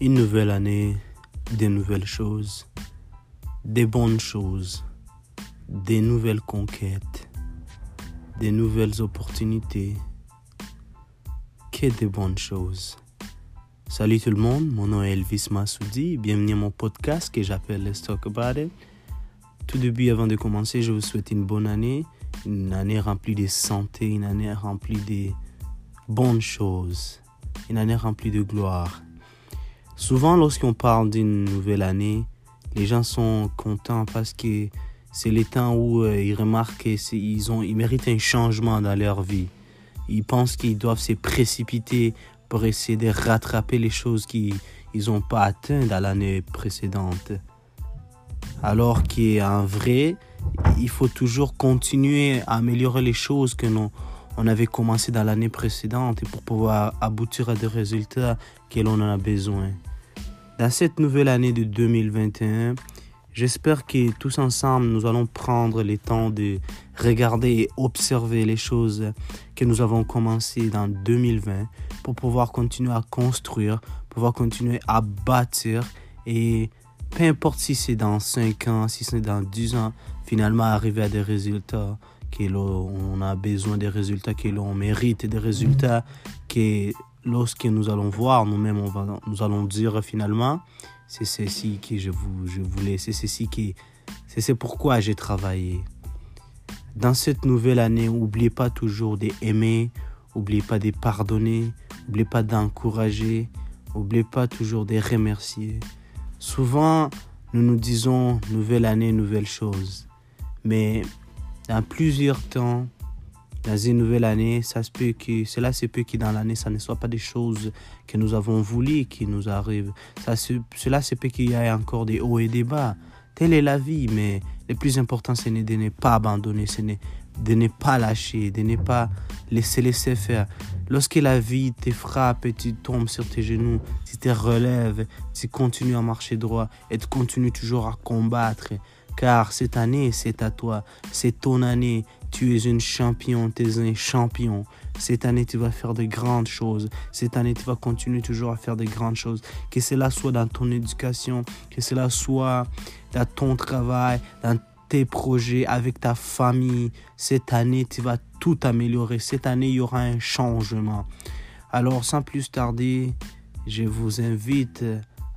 Une nouvelle année, des nouvelles choses, des bonnes choses, des nouvelles conquêtes, des nouvelles opportunités, que des bonnes choses. Salut tout le monde, mon nom est Elvis Massoudi, bienvenue à mon podcast que j'appelle Let's Talk About It. Tout début, avant de commencer, je vous souhaite une bonne année, une année remplie de santé, une année remplie de bonnes choses, une année remplie de gloire. Souvent, lorsqu'on parle d'une nouvelle année, les gens sont contents parce que c'est le temps où euh, ils remarquent qu'ils ont, ils méritent un changement dans leur vie. Ils pensent qu'ils doivent se précipiter pour essayer de rattraper les choses qu'ils n'ont pas atteintes dans l'année précédente. Alors qu'en vrai, il faut toujours continuer à améliorer les choses que nous, on avait commencé dans l'année précédente pour pouvoir aboutir à des résultats que l'on en a besoin. Dans cette nouvelle année de 2021, j'espère que tous ensemble, nous allons prendre le temps de regarder et observer les choses que nous avons commencé dans 2020 pour pouvoir continuer à construire, pouvoir continuer à bâtir et peu importe si c'est dans 5 ans, si c'est dans 10 ans, finalement arriver à des résultats que l'on a besoin des résultats que l'on mérite, des résultats que lorsque nous allons voir nous-mêmes, nous allons dire finalement, c'est ceci que je, vous, je voulais, c'est ceci qui, c'est pourquoi j'ai travaillé. Dans cette nouvelle année, n'oubliez pas toujours d'aimer, n'oubliez pas de pardonner, n'oubliez pas d'encourager, n'oubliez pas toujours de remercier. Souvent, nous nous disons nouvelle année, nouvelle chose. Mais dans plusieurs temps, dans une nouvelle année, ça se peut que, cela se peut que dans l'année, ça ne soit pas des choses que nous avons voulu qui nous arrivent. Ça cela se peut qu'il y ait encore des hauts et des bas. Telle est la vie, mais le plus important, c'est de ne pas abandonner, de ne pas lâcher, de ne pas laisser laisser faire. Lorsque la vie te frappe et tu tombes sur tes genoux, tu te relèves, tu continues à marcher droit et tu continues toujours à combattre. Car cette année, c'est à toi, c'est ton année. Tu es une champion, tu es un champion. Cette année, tu vas faire de grandes choses. Cette année, tu vas continuer toujours à faire de grandes choses. Que cela soit dans ton éducation, que cela soit dans ton travail, dans tes projets, avec ta famille. Cette année, tu vas tout améliorer. Cette année, il y aura un changement. Alors, sans plus tarder, je vous invite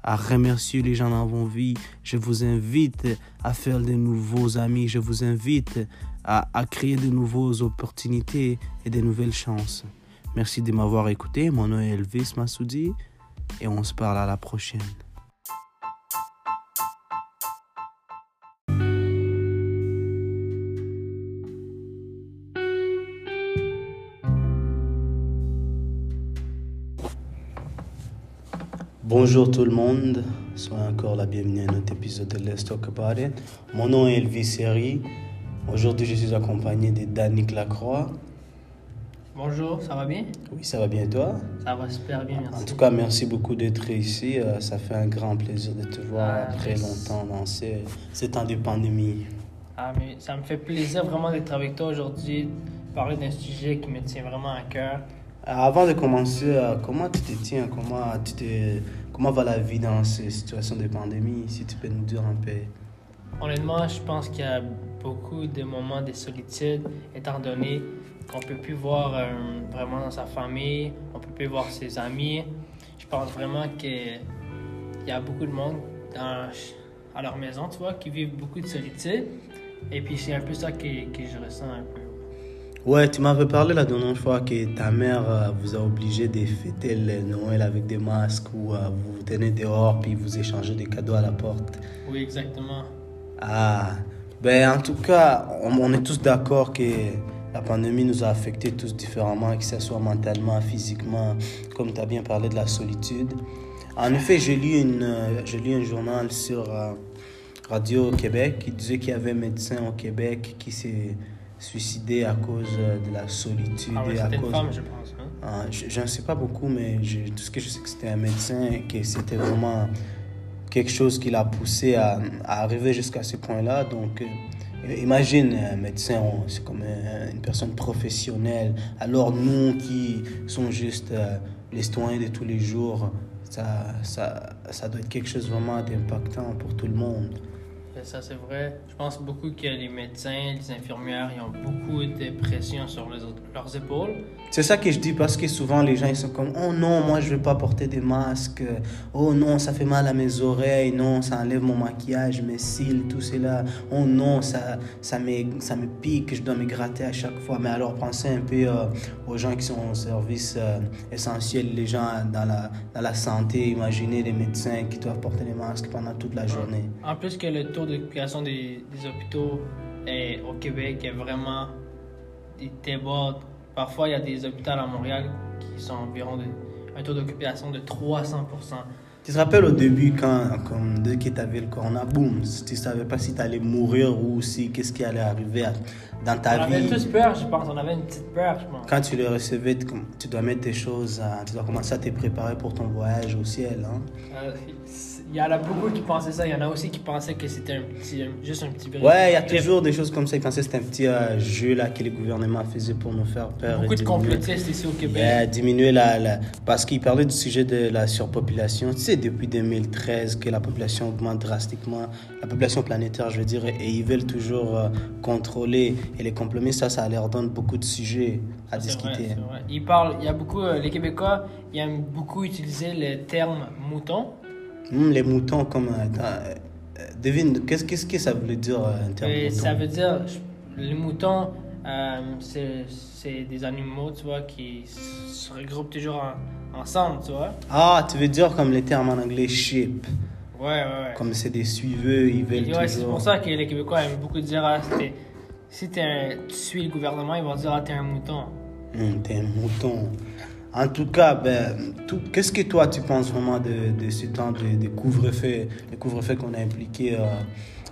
à remercier les gens dans vos vies. Je vous invite à faire de nouveaux amis. Je vous invite à, créer de nouvelles opportunités et de nouvelles chances. Merci de m'avoir écouté. Mon nom est Elvis Massoudi et on se parle à la prochaine. Bonjour tout le monde, soyez encore la bienvenue à notre épisode de Let's Talk About It. Mon nom est Elvis Seri. Aujourd'hui, je suis accompagné de Danick Lacroix. Bonjour, ça va bien? Oui, ça va bien et toi? Ça va super bien, merci. En tout cas, merci beaucoup d'être ici. Euh, ça fait un grand plaisir de te voir ah, après longtemps dans ces, ces temps de pandémie. Ah, mais ça me fait plaisir vraiment d'être avec toi aujourd'hui, parler d'un sujet qui me tient vraiment à cœur. Avant de commencer, euh, comment tu te tiens? Comment, tu te, comment va la vie dans ces situations de pandémie Si tu peux nous dire un peu? Honnêtement, je pense qu'il y a beaucoup de moments de solitude, étant donné qu'on ne peut plus voir euh, vraiment sa famille, on ne peut plus voir ses amis. Je pense vraiment qu'il y a beaucoup de monde dans, à leur maison, tu vois, qui vivent beaucoup de solitude. Et puis c'est un peu ça que, que je ressens un peu. Ouais, tu m'avais parlé la dernière fois que ta mère euh, vous a obligé de fêter le Noël avec des masques ou euh, vous vous tenez dehors puis vous échangez des cadeaux à la porte. Oui, exactement. Ah, ben en tout cas, on, est tous d'accord que la pandémie nous a affectés tous différemment, que ce soit mentalement, physiquement, comme tu as bien parlé de la solitude. En effet, j'ai lu, une, euh, lu un journal sur Radio Québec qui disait qu'il y avait un médecin au Québec qui s'est suicidé à cause euh, de la solitude. Ah et à cause... une femme, je pense. Hein? Ah, je, ne sais pas beaucoup, mais tout ce que je sais, que c'était un médecin que c'était vraiment quelque chose qui l'a poussé à, arriver jusqu'à ce point-là. Donc, euh, imagine un médecin, c'est comme une personne professionnelle. Alors, nous qui sommes juste euh, les citoyens de tous les jours, ça, ça, ça doit être quelque chose vraiment d'impactant pour tout le monde. Ça, c'est vrai. Je pense beaucoup que les médecins, les infirmières, ils ont beaucoup de pression sur les autres- leurs épaules. C'est ça que je dis parce que souvent les gens ils sont comme oh non moi je vais pas porter des masques. Oh non ça fait mal à mes oreilles. Non ça enlève mon maquillage mes cils tout cela. Oh non ça ça me ça me pique je dois me gratter à chaque fois. Mais alors pensez un peu euh, aux gens qui sont au service euh, essentiel les gens dans la dans la santé. Imaginez les médecins qui doivent porter les masques pendant toute la journée. En plus que le taux d'occupation des, des hôpitaux au Québec est vraiment il déborde. Parfois, il y a des hôpitaux à Montréal qui sont environ de, un taux d'occupation de 300 Tu te rappelles au début, quand, comme dès que tu avais le corona, boum, tu savais pas si tu allais mourir ou si qu'est-ce qui allait arriver à- dans On ta avait vie. tous peur, je pense. On avait une petite peur, je pense. Quand tu le recevais, tu, tu dois mettre tes choses, à- tu dois commencer à te préparer pour ton voyage au ciel. Hein? Euh, Il y en a beaucoup qui pensaient ça. Il y en a aussi qui pensaient que c'était un petit, juste un petit. Ouais, il y a toujours des choses comme ça. Ils pensaient que c'était un petit euh, jeu là, que les gouvernements faisaient pour nous faire peur. Beaucoup et de complotistes ici au Québec. Yeah, diminuer la, la- Parce qu'il parlait du sujet de la surpopulation. Tu sais, depuis 2013, que la population augmente drastiquement, la population planétaire, je veux dire, et ils veulent toujours euh, contrôler. Et les complots, ça, ça leur donne beaucoup de sujets à vrai, discuter. vrai. Ils parlent, il y a beaucoup, euh, les Québécois, ils aiment beaucoup utiliser le terme mouton. Hum, les moutons, comme. euh, euh, devine, qu'est-ce qu'est-ce que ça voulait dire euh, un terme ça veut dire, les moutons, euh, c'est c'est des animaux, tu vois, qui se regroupent toujours en- ensemble, tu vois. Ah, tu veux dire comme les termes en anglais sheep. Ouais, ouais, ouais. Comme c'est des suiveux, ils veulent ouais, c'est toujours. pour ça que les Québécois aiment beaucoup dire, ah, si t'es- si t'es un- tu suis le gouvernement, ils vont dire, ah, t'es un mouton. Hum, T'es un mouton. En tout cas, ben, qu'est-ce que toi tu penses vraiment de, de ce temps de, de couvre-feu, le couvre-feu qu'on a impliqué euh,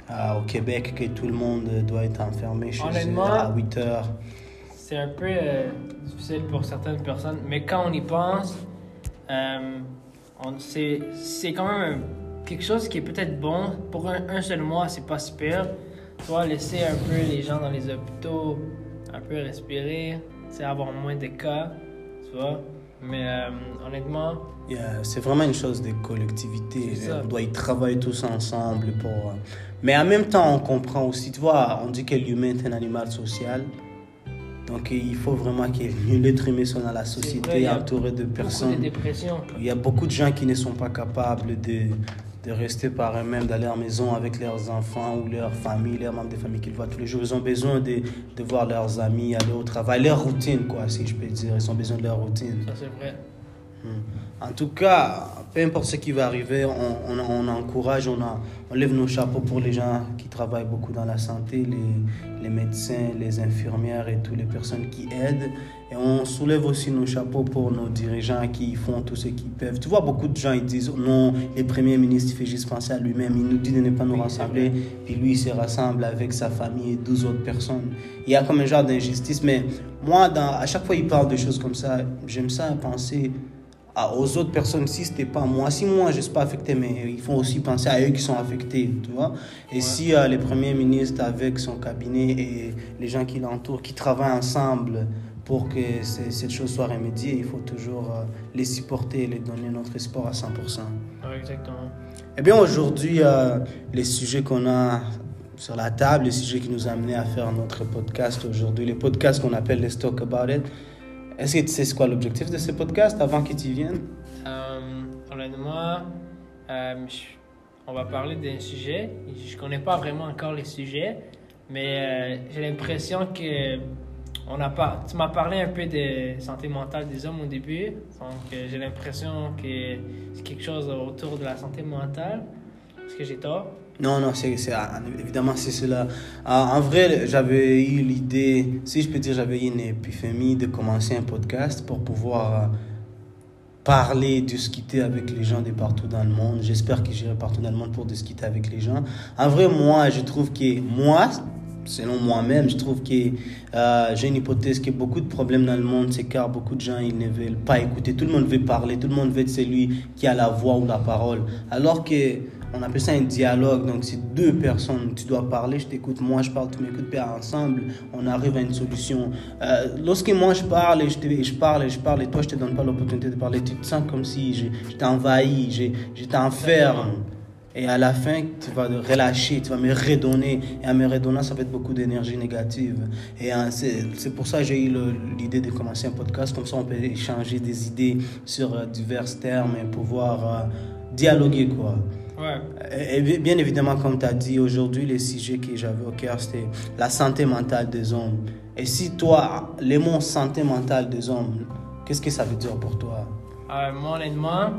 à- au Québec, que tout le monde doit être enfermé chez eux à 8 heures? C'est un peu euh, difficile pour certaines personnes, mais quand on y pense, euh, c'est quand même quelque chose qui est peut-être bon. Pour un, un seul mois, c'est pas super. Tu vois, laisser un peu les gens dans les hôpitaux un peu respirer, c'est avoir moins de cas, tu vois. Mais euh, honnêtement, Yeah, c'est vraiment une chose de collectivité. On doit y travailler tous ensemble. Pour, euh, Mais en même temps, on comprend aussi, tu vois, on dit que l'humain est un animal social. Donc il faut vraiment que l'être humain soit dans la vrai, société, a entouré de personnes. de. Il y a beaucoup de gens qui ne sont pas capables de, de rester par eux-mêmes, à la maison avec leurs enfants ou leurs familles, leurs membres de famille qu'ils voient tous les jours. Ils ont besoin de, de voir leurs amis aller au travail, leur routine, quoi, si je peux dire. Ils ont besoin de leur routine. Ça, c'est vrai. En tout cas, peu importe ce qui va arriver, on, on, on encourage, on, a- on lève nos chapeaux pour les gens qui travaillent beaucoup dans la santé, les, les médecins, les infirmières et toutes les personnes qui aident. Et on soulève aussi nos chapeaux pour nos dirigeants qui font tout ce qu'ils peuvent. Tu vois, beaucoup de gens, ils disent non, le Premier ministre il fait juste penser à lui-même. Il nous dit de ne pas nous rassembler. Puis lui, il se rassemble avec sa famille et 12 autres personnes. Il y a comme un genre d'injustice. Mais moi, dans, à chaque fois qu'il parle de choses comme ça, j'aime ça penser aux autres personnes si c'était pas moi. Si moi je suis pas affecté, mais il faut aussi penser à eux qui sont affectés, tu vois. Et si euh, le Premier ministre avec son cabinet et les gens qui l'entourent, qui travaillent ensemble pour que cette chose soit remédiée, il faut toujours euh, les supporter et les donner notre espoir à 100%. Ouais, exactement. Eh bien, aujourd'hui, euh, les sujets qu'on a sur la table, les sujets qui nous ont amenés à faire notre podcast aujourd'hui, les podcasts qu'on appelle les Talk About It. Est-ce que tu sais c'est quoi l'objectif de ces podcasts avant que tu viennes? Euh, honnêtement, euh, on va parler d'un sujet. Je connais pas vraiment encore les sujets, mais euh, j'ai l'impression que on a pas. Tu m'as parlé un peu de santé mentale des hommes au début, donc euh, j'ai l'impression que c'est quelque chose autour de la santé mentale. Est-ce que j'ai tort? Non, non, c'est, ah, évidemment, c'est cela. Ah, en vrai, j'avais eu l'idée, si je peux dire, j'avais eu une épiphanie de commencer un podcast pour pouvoir euh, parler, discuter avec les gens de partout dans le monde. J'espère que j'irai partout dans le monde pour discuter avec les gens. En vrai, moi, je trouve que moi, selon moi-même, je trouve que euh, j'ai une hypothèse que beaucoup de problèmes dans le monde, c'est car beaucoup de gens ils ne veulent pas écouter. Tout le monde veut parler, tout le monde veut être celui qui a la voix ou la parole. Alors que on appelle ça un dialogue. Donc, c'est deux personnes. Tu dois parler, je t'écoute, moi je parle, tu m'écoutes, puis ensemble, on arrive à une solution. Euh, lorsque moi je parle et je, te, je parle et je parle et toi je te donne pas l'opportunité de parler, tu te sens comme si je, t'envahis, je, t'enferme. Et à la fin, tu vas relâcher, tu vas me redonner. Et à me redonner, ça va être beaucoup d'énergie négative. Et hein, c'est pour ça que j'ai eu l'idée de commencer un podcast. Comme ça, on peut échanger des idées sur euh, divers termes et pouvoir euh, dialoguer, quoi. Ouais. Et bien évidemment, comme tu as dit, aujourd'hui, le sujet que j'avais au cœur, c'était la santé mentale des hommes. Et si toi, les mots santé mentale des hommes, qu'est-ce que ça veut dire pour toi? Euh, Moi, honnêtement,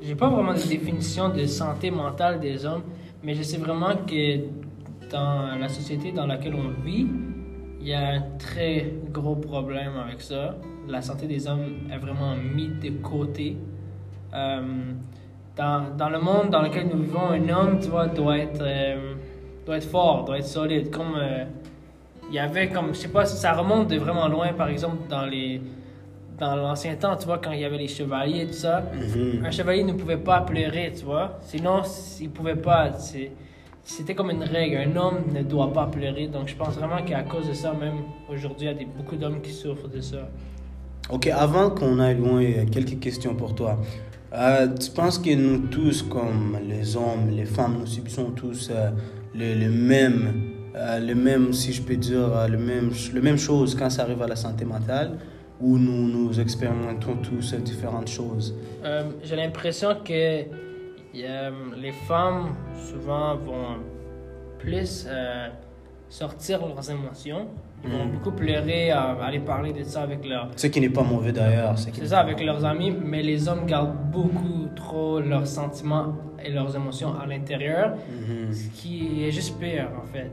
j'ai pas vraiment de définition de santé mentale des hommes, mais je sais vraiment que dans la société dans laquelle on vit, il y a un très gros problème avec ça. La santé des hommes est vraiment mise de côté. Euh, dans, dans, le monde dans lequel nous vivons, un homme, tu vois, doit être, euh, doit être fort, doit être solide. Comme euh, il y avait comme, je sais pas, ça remonte de vraiment loin, par exemple, dans les dans l'ancien temps, tu vois, quand il y avait les chevaliers et tout ça, Mhm. un chevalier ne pouvait pas pleurer, tu vois. Sinon, il pouvait pas. c'est- C'était comme une règle. Un homme ne doit pas pleurer. Donc, je pense vraiment qu'à cause de ça, même aujourd'hui, il y a des, beaucoup d'hommes qui souffrent de ça. Ok, avant qu'on aille loin, quelques questions pour toi. Euh, tu penses que nous tous, comme les hommes, les femmes, nous subissons tous euh, le, le même, euh, le même, si je peux dire, euh, le même, le même chose quand ça arrive à la santé mentale, ou nous, nous expérimentons tous différentes choses? Euh, J'ai l'impression que les femmes, souvent, vont plus sortir leurs émotions. Ils vont beaucoup pleurer, euh, aller parler de ça avec leurs Ce qui n'est pas mauvais d'ailleurs. C'est ça, avec leurs amis, mais les hommes gardent beaucoup trop leurs sentiments et leurs émotions à l'intérieur, Mhm. ce qui est juste pire, en fait,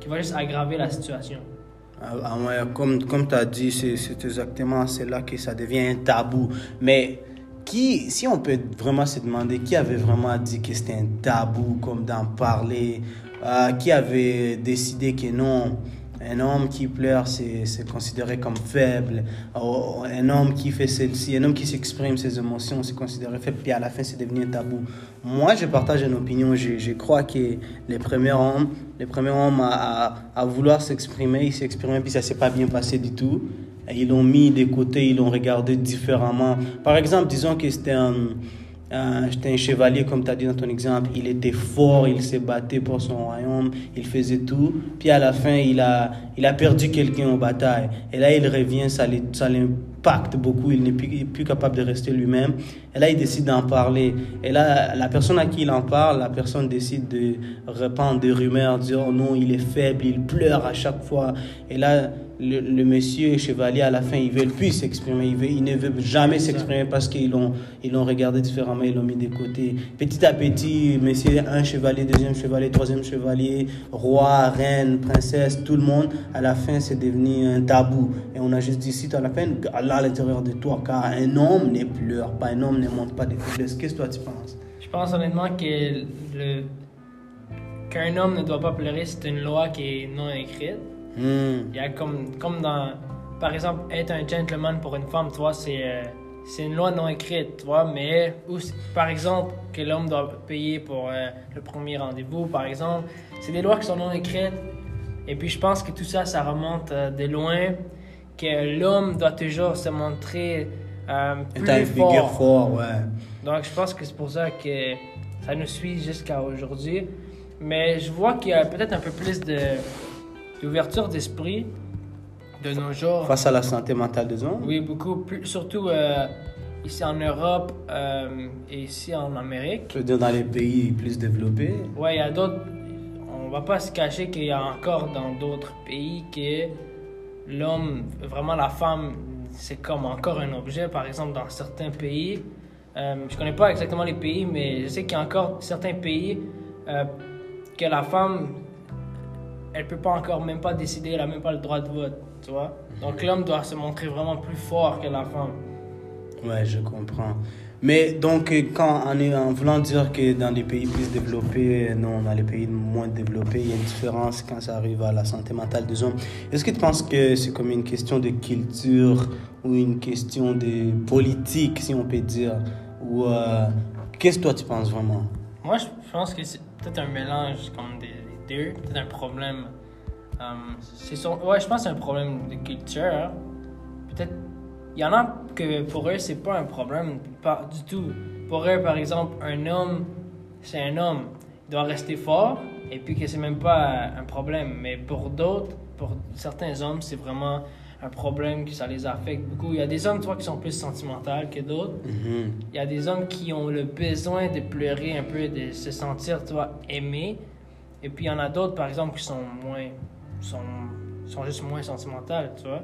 qui va juste aggraver la situation. Ah, ah ouais, comme comme tu as dit, c'est exactement là que ça devient un tabou. Mais qui, si on peut vraiment se demander qui avait vraiment dit que c'était un tabou, comme d'en parler, euh, qui avait décidé que non, un homme qui pleure, c'est considéré comme faible. Oh, un homme qui fait celle-ci, un homme qui s'exprime ses émotions, c'est considéré faible. Puis à la fin, c'est devenu tabou. Moi, je partage une opinion. Je, crois que les premiers hommes, les premiers hommes à, vouloir s'exprimer, ils s'exprimaient, puis ça s'est pas bien passé du tout. Ils l'ont mis de côté, ils l'ont regardé différemment. Par exemple, disons que c'était un, c'était un chevalier, comme tu as dit dans ton exemple. Il était fort, il s'est battu pour son royaume, il faisait tout. Puis à la fin, il a, il a perdu quelqu'un en bataille. Et là, il revient, ça l'im- ça l'impacte beaucoup, il n'est plus, plus capable de rester lui-même. Et là, il décide d'en parler. Et là, la personne à qui il en parle, la personne décide de répandre des rumeurs, dire oh non, il est faible, il pleure à chaque fois. Et là, le, le monsieur chevalier, à la fin, il veut plus s'exprimer, il, veut, il ne veut jamais s'exprimer parce qu'ils l'ont, ils l'ont regardé différemment, ils l'ont mis de côté. Petit à petit, monsieur, un chevalier, deuxième chevalier, troisième chevalier, roi, reine, princesse, tout le monde, à la fin, c'est devenu un tabou. Et on a juste dit, si tu as la peine, Allah à l'intérieur de toi, car un homme ne pleure pas, un homme ne montre pas de faiblesse. Qu'est-ce que toi tu penses? Je pense honnêtement que le qu'un homme ne doit pas pleurer, c'est une loi qui est non écrite. Hmm. Il y a comme, comme dans, par exemple, être un gentleman pour une femme, tu vois, c'est, euh, c'est une loi non écrite, tu vois, mais, ou, par exemple, que l'homme doit payer pour euh, le premier rendez-vous, par exemple, c'est des lois qui sont non écrites. Et puis, je pense que tout ça, ça remonte euh, de loin, que l'homme doit toujours se montrer euh, plus figure fort. fort, ouais. Donc, je pense que c'est pour ça que ça nous suit jusqu'à aujourd'hui. Mais je vois qu'il y a peut-être un peu plus de, d'ouverture d'esprit de nos jours. Face à la santé mentale des hommes Oui, beaucoup plus, surtout euh, ici en Europe euh, et ici en Amérique. Je veux dire, dans les pays plus développés. Ouais, il y a d'autres. On va pas se cacher qu'il y a encore dans d'autres pays que l'homme, vraiment la femme, c'est comme encore un objet. Par exemple, dans certains pays, euh, je connais pas exactement les pays, mais je sais qu'il y a encore certains pays euh, que la femme, elle peut pas encore même pas décider, elle a même pas le droit de vote, tu vois. Donc l'homme doit se montrer vraiment plus fort que la femme. Ouais, je comprends. Mais donc, quand, en, est- en voulant dire que dans les pays plus développés, non, dans les pays moins développés, il y a une différence quand ça arrive à la santé mentale des hommes. Est-ce que tu penses que c'est comme une question de culture ou une question de politique, si on peut dire? Ou euh, qu'est-ce que toi tu penses vraiment? Moi, je pense que c'est peut-être un mélange comme des deux, peut-être un problème. euh, c'est sur- ouais, je pense que c'est un problème de culture. hein. Peut-être. Il y en a que pour eux, c'est pas un problème, pas du tout. Pour eux, par exemple, un homme, c'est un homme. Il doit rester fort, et puis que c'est même pas un problème. Mais pour d'autres, pour certains hommes, c'est vraiment un problème que ça les affecte beaucoup. Il y a des hommes, tu vois, qui sont plus sentimentaux que d'autres. Mhm. Il y a des hommes qui ont le besoin de pleurer un peu, de se sentir, tu vois, aimés. Et puis il y en a d'autres, par exemple, qui sont moins. sont, sont juste moins sentimentales, tu vois.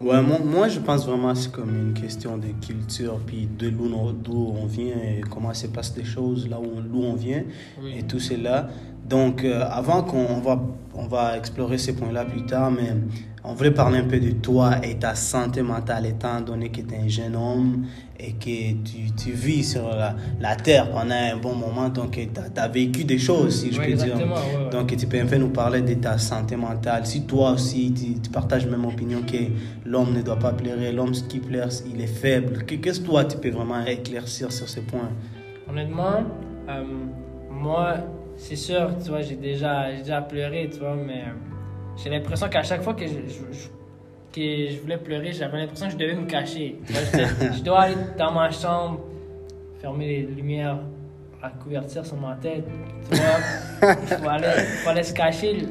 Ouais, moi, moi, je pense vraiment que c'est comme une question de culture, puis de l'où on, d'où on vient et comment se passent les choses, là où on, d'où on vient Oui. et tout cela. Donc, euh, avant qu'on on va, on va explorer ces points-là plus tard, mais on voulait parler un peu de toi et ta santé mentale, étant donné que tu es un jeune homme et que tu, tu vis sur la, la terre pendant un bon moment, donc tu as, vécu des choses, si je Ouais, peux dire. ouais, ouais. Donc, tu peux peu nous parler de ta santé mentale. Si toi aussi, tu, tu partages même opinion que l'homme ne doit pas pleurer, l'homme qui pleure, il est faible. Que- Qu'est-ce que toi, tu peux vraiment éclaircir sur ce point? Honnêtement, euh, moi, c'est sûr, tu vois, j'ai déjà, déjà pleuré, tu vois, mais euh, j'ai l'impression qu'à chaque fois que je, je- je- que je voulais pleurer, j'avais l'impression que je devais me cacher. Je dois aller dans ma chambre, fermer les lumières, la couverture sur ma tête, tu vois. Il faut aller, il faut aller se cacher.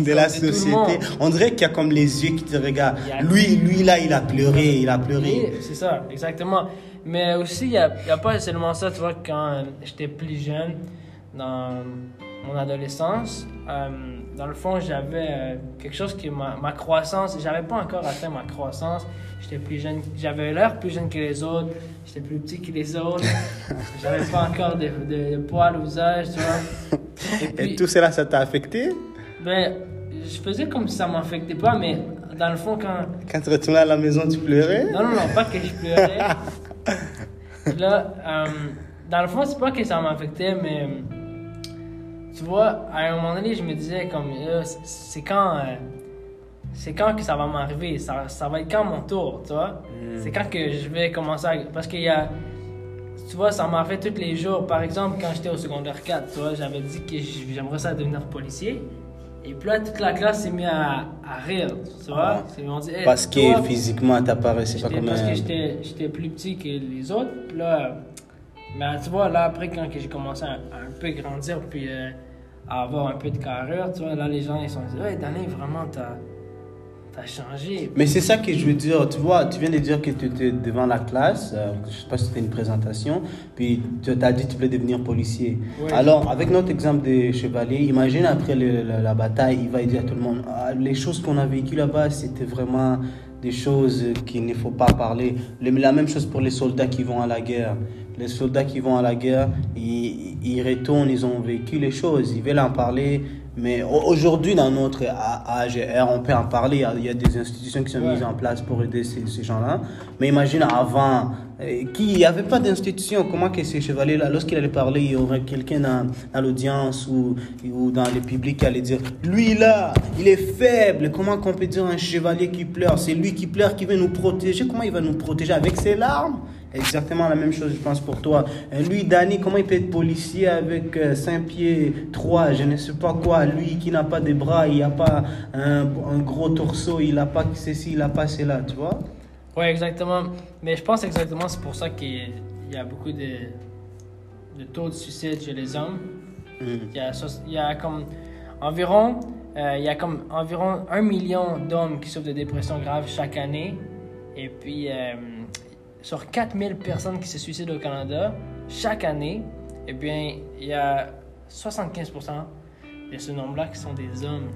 de la société. On dirait qu'il y a comme les yeux qui te regardent. A- Lui, lui là, il a pleuré, il a pleuré. c'est ça, exactement. Mais aussi, il n'y a, pas seulement ça, tu vois, quand j'étais plus jeune, dans mon adolescence, euh, dans le fond, j'avais euh, quelque chose qui, ma, ma croissance, j'avais pas encore atteint ma croissance. J'étais plus jeune, j'avais l'air plus jeune que les autres, j'étais plus petit que les autres, j'avais pas encore de, de, de poils au visage, tu vois. Et tout cela, ça t'a affecté? Ben, je faisais comme si ça m'affectait pas, mais dans le fond, quand, Quand tu retournais à la maison, tu pleurais? Non, non, non, pas que je pleurais. Là, euh, dans le fond, c'est pas que ça m'affectait, mais tu vois, à un moment donné, je me disais comme, euh, c'est- quand, euh, c'est quand que ça va m'arriver, ça, ça va être quand mon tour, tu vois? C'est quand que je vais commencer à, parce qu'il y a, tu vois, ça m'a fait tous les jours. Par exemple, quand j'étais au secondaire 4, tu vois, j'avais dit que j'aimerais ça devenir policier. Et puis là, toute la classe s'est mise à, à rire, tu vois? Dit, Hey, Parce toi, que physiquement, t'apparaissais pas comme parce que j'étais j'étais plus petit que les autres. Puis là, mais tu vois, là, après, quand j'ai commencé à, à un peu grandir, puis euh, à avoir un peu de carrure, tu vois, là, les gens, ils sont dit, ouais, Danny, vraiment, t'as as changé. Mais c'est ça que je veux dire. Tu vois, tu viens de dire que tu étais devant la classe. euh, je sais pas si c'était une présentation. Puis tu t'as dit que tu voulais devenir policier. Ouais. Alors, avec notre exemple de chevalier, imagine après le- la, la bataille, il va dire à tout le monde Ah, les choses qu'on a vécues là-bas, c'était vraiment des choses qu'il ne faut pas parler. Le- la même chose pour les soldats qui vont à la guerre. Les soldats qui vont à la guerre, ils, ils retournent, ils ont vécu les choses, ils veulent en parler. Mais au- aujourd'hui, dans notre âge et on peut en parler. Il y a- des institutions qui sont Ouais. mises en place pour aider ces, ces gens-là. Mais imagine avant, euh, qui- il n'y avait pas d'institution. Comment que ces chevaliers-là, lorsqu'il allait parler, il y aurait quelqu'un dans, dans l'audience ou, ou dans le public qui allait dire Lui là, il est faible. Comment qu'on peut dire un chevalier qui pleure? C'est lui qui pleure qui veut nous protéger. Comment il va nous protéger? Avec ses larmes? Exactement la même chose, je pense, pour toi. Euh, Lui, Danny, comment il peut être policier avec 5 pieds 3, je ne sais pas quoi. Lui qui n'a pas de bras, il n'a pas un, un gros torseau, il n'a pas ceci, il n'a pas cela, tu vois? Ouais, exactement. Mais je pense exactement c'est pour ça qu'il y a beaucoup de, de taux de suicide chez les hommes. Il y a, soix- il y a comme environ, euh, il y a comme environ un million d'hommes qui souffrent de dépression grave chaque année. Et puis, euh, sur 4000 personnes qui se suicident au Canada chaque année, eh bien, il y a 75% de ce nombre-là qui sont des hommes.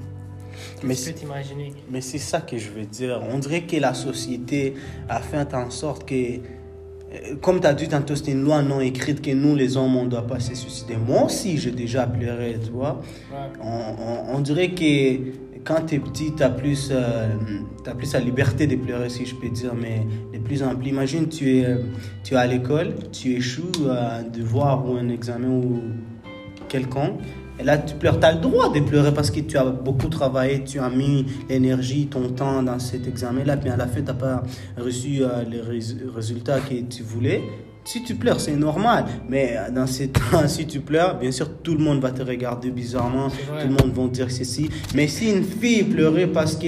Mais t'imaginer? Mais c'est ça que je veux dire. On dirait que la société a fait en sorte que, euh, comme tu as dit tantôt, c'est une loi non écrite que nous, les hommes, on ne doit pas se suicider. Moi aussi, j'ai déjà pleuré, tu vois. Ouais. On, on- on dirait que quand tu es petit, tu as, plus, euh, plus la liberté de pleurer, si je peux dire, mais de plus en plus. Imagine, tu es, euh, tu es à l'école, tu échoues à un devoir ou un examen ou quelconque, Et là, tu pleures. Tu as le droit de pleurer parce que tu as beaucoup travaillé, tu as mis l'énergie, ton temps dans cet examen-là, puis à la fin, tu n'as pas reçu euh, les rés- résultats que tu voulais. Si tu pleures, c'est normal. Mais euh, dans ces temps, si tu pleures, bien sûr, tout le monde va te regarder bizarrement. Tout le monde va dire ceci. Mais si une fille pleurait parce que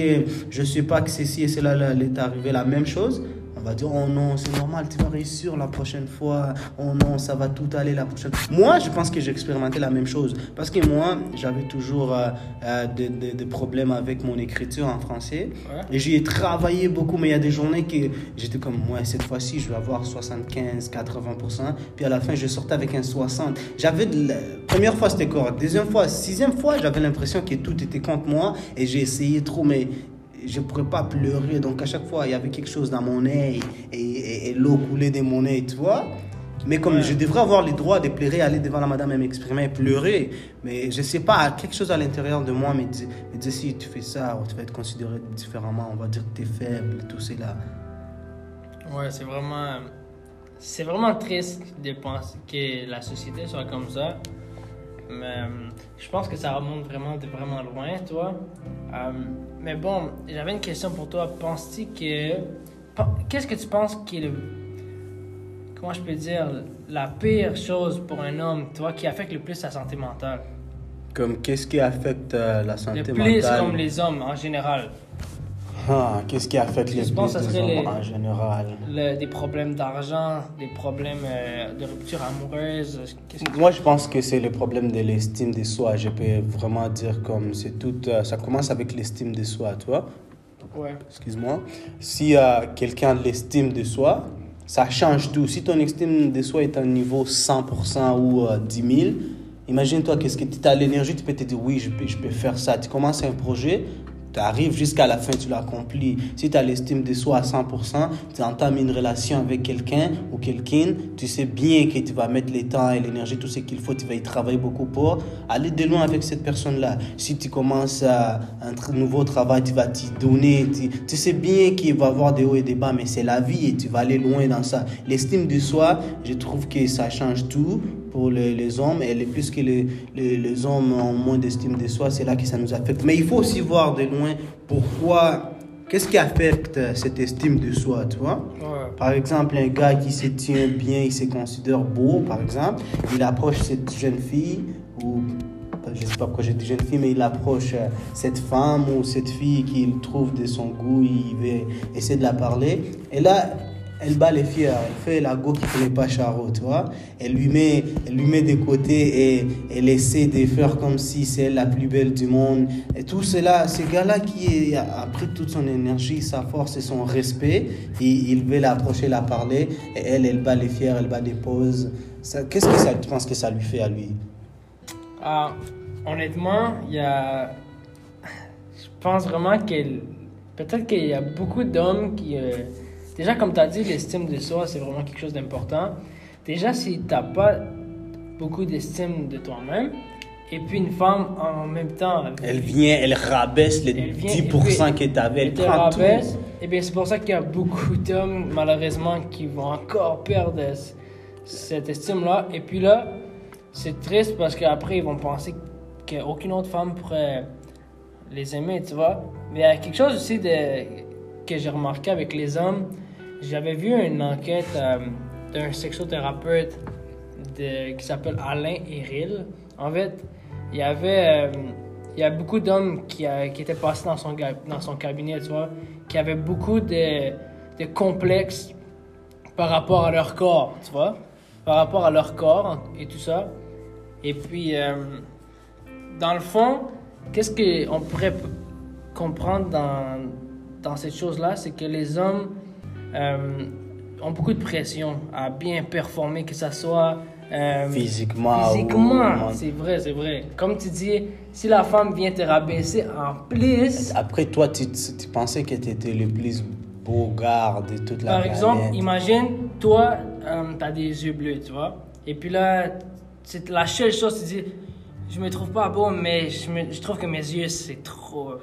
je sais pas que ceci et cela elle est arrivé la même chose, on va dire oh non, c'est normal, tu vas réussir la prochaine fois. Oh non, ça va tout aller la prochaine fois. Moi, je pense que j'ai expérimenté la même chose. Parce que moi, j'avais toujours euh, euh, des, des- des problèmes avec mon écriture en français. Ouais. Et j'y ai travaillé beaucoup, mais il y a des journées que j'étais comme, ouais, cette fois-ci, je vais avoir 75, 80%. Puis à la fin, je sortais avec un 60. J'avais, de la- première fois, c'était correct. Deuxième fois, sixième fois, j'avais l'impression que tout était contre moi et j'ai essayé trop, mais je ne pourrais pas pleurer. Donc à chaque fois, il y avait quelque chose dans mon œil et, et- et l'eau coulait de mon œil, tu vois. Mais comme Ouais. je devrais avoir le droit de pleurer, aller devant la madame et m'exprimer, et pleurer. Mais je sais pas, quelque chose à l'intérieur de moi me dit, me dit si tu fais ça, tu vas être considéré différemment, on va dire que tu es faible, tout cela. Ouais, c'est vraiment. C'est vraiment triste de penser que la société soit comme ça. Mais euh, je pense que ça remonte vraiment de vraiment loin, toi. Euh, mais bon, j'avais une question pour toi. Penses-tu que. Qu'est-ce que tu penses qui est le. Comment je peux dire La pire chose pour un homme, toi, qui affecte le plus sa santé mentale? Comme qu'est-ce qui affecte euh, la Le santé plus mentale? comme les hommes en général. Ah, Qu'est-ce qui affecte les pense que ça serait les- en général? Le- des problèmes d'argent, des problèmes euh, de rupture amoureuse. Que Moi, je pense que c'est le problème de l'estime de soi. Je peux vraiment dire comme c'est tout. euh, ça commence avec l'estime de soi, tu vois? Ouais. excuse-moi, si euh, quelqu'un l'estime de soi, ça change tout. Si ton estime de soi est à un niveau 100% ou euh, 10 000, imagine-toi qu'est-ce que tu as l'énergie, tu peux te dire oui, je peux, je peux faire ça. Tu commences un projet, tu arrives jusqu'à la fin, tu l'accomplis. Si tu as l'estime de soi à 100%, tu entames une relation avec quelqu'un ou quelqu'un, tu sais bien que tu vas mettre le temps et l'énergie, tout ce qu'il faut, tu vas y travailler beaucoup pour aller de loin avec cette personne-là. Si tu commences un nouveau travail, tu vas t'y donner. Tu, tu sais bien qu'il va y avoir des hauts et des bas, mais c'est la vie et tu vas aller loin dans ça. L'estime de soi, je trouve que ça change tout pour les, les hommes. Et le plus que les, les, les hommes ont moins d'estime de soi, c'est là que ça nous affecte. Mais il faut aussi voir de loin pourquoi, qu'est-ce qui affecte cette estime de soi, tu vois? Ouais. par exemple, un gars qui se tient bien, il se considère beau, par exemple, il approche cette jeune fille, ou je sais pas pourquoi j'ai dit jeune fille, mais il approche euh, cette femme ou cette fille qu'il trouve de son goût, il veut essayer de la parler. Et là, elle bat les fiers, elle fait la go qui connaît pas Charo, tu vois. Elle lui met, elle lui met de côté et elle essaie de faire comme si c'est la plus belle du monde. Et tout cela, ce gars-là qui a pris toute son énergie, sa force et son respect, il, il veut l'approcher, la parler, et elle, elle bat les fiers, elle bat des pauses. Ça- Qu'est-ce que ça, tu penses que ça lui fait à lui? Ah, honnêtement, il y a. Je pense vraiment que. Peut-être qu'il y a beaucoup d'hommes qui. euh, Déjà, comme tu as dit, l'estime de soi, c'est vraiment quelque chose d'important. Déjà, si tu n'as pas beaucoup d'estime de toi-même, et puis une femme en même temps. Elle vient, elle rabaisse les Elle vient, 10% que tu avais, elle elle prend tout. rabaisse, et bien c'est pour ça qu'il y a beaucoup d'hommes, malheureusement, qui vont encore perdre cette estime-là. Et puis là, c'est triste parce qu'après, ils vont penser qu'aucune autre femme pourrait les aimer, tu vois. Mais il y a quelque chose aussi de, que j'ai remarqué avec les hommes. J'avais vu une enquête euh, d'un sexothérapeute de- qui s'appelle Alain Héril. En fait, il y avait euh, il y a beaucoup d'hommes qui, euh, étaient passés dans son, dans son cabinet, tu vois, qui avaient beaucoup de, de complexes par rapport à leur corps, tu vois, par rapport à leur corps et tout ça. Et puis, dans le fond, qu'est-ce qu'on pourrait comprendre dans, dans cette chose-là, c'est que les hommes ont beaucoup de pression à bien performer, que ça soit euh, Physiquement. Physiquement, c'est vrai, c'est vrai. Comme tu dis, si la femme vient te rabaisser en plus, Après, toi, tu, tu pensais que tu étais le plus beau gars de toute la par planète. exemple, imagine, toi, tu as des yeux bleus, tu vois. Et puis là, c'est la seule chose, tu dis, je me trouve pas beau, mais je, me- je trouve que mes yeux, c'est trop,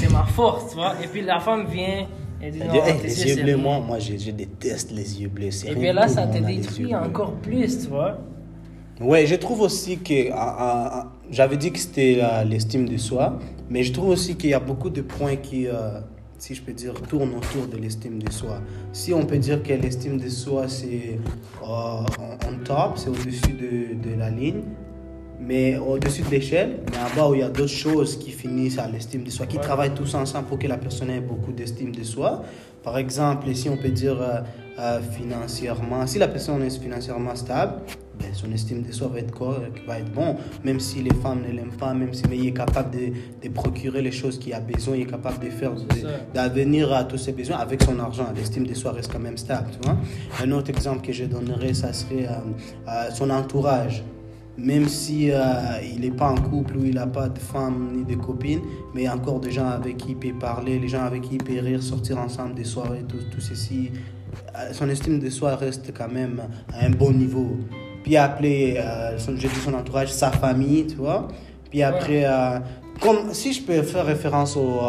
c'est ma force, tu vois. Et puis la femme vient et dit, Elle non, dit, Hey, tes les yeux, bleus, rien. moi, moi je, je déteste les yeux bleus. Et bien là, ça te détruit encore plus, tu vois. Ouais, je trouve aussi que ah, ah, ah, j'avais dit que c'était euh, l'estime de soi, mais je trouve aussi qu'il y a beaucoup de points qui, euh, si je peux dire, tournent autour de l'estime de soi. Si on peut dire que l'estime de soi c'est euh, en, en top, c'est au-dessus de, de la ligne, mais au-dessus de l'échelle, mais en bas où il y a d'autres choses qui finissent à l'estime de soi, qui Ouais. travaillent tous ensemble pour que la personne ait beaucoup d'estime de soi. Par exemple, si on peut dire euh, euh, financièrement, si la personne est financièrement stable, ben, son estime de soi va être correct, va être bon, même si les femmes ne l'aiment pas, même si mais il est capable de, de procurer les choses qu'il a besoin, il est capable de faire, d'avenir à tous ses besoins avec son argent. L'estime de soi reste quand même stable, tu vois. Un autre exemple que je donnerais, ça serait euh, son entourage. Même si euh, il n'est pas en couple ou il n'a pas de femme ni de copine, mais il y a encore des gens avec qui il peut parler, les gens avec qui il peut rire, sortir ensemble des soirées, tout, tout ceci. Euh, Son estime de soi reste quand même à un bon niveau. Puis appeler, euh, son, entourage, sa famille, tu vois. Puis après, euh, comme si je peux faire référence au,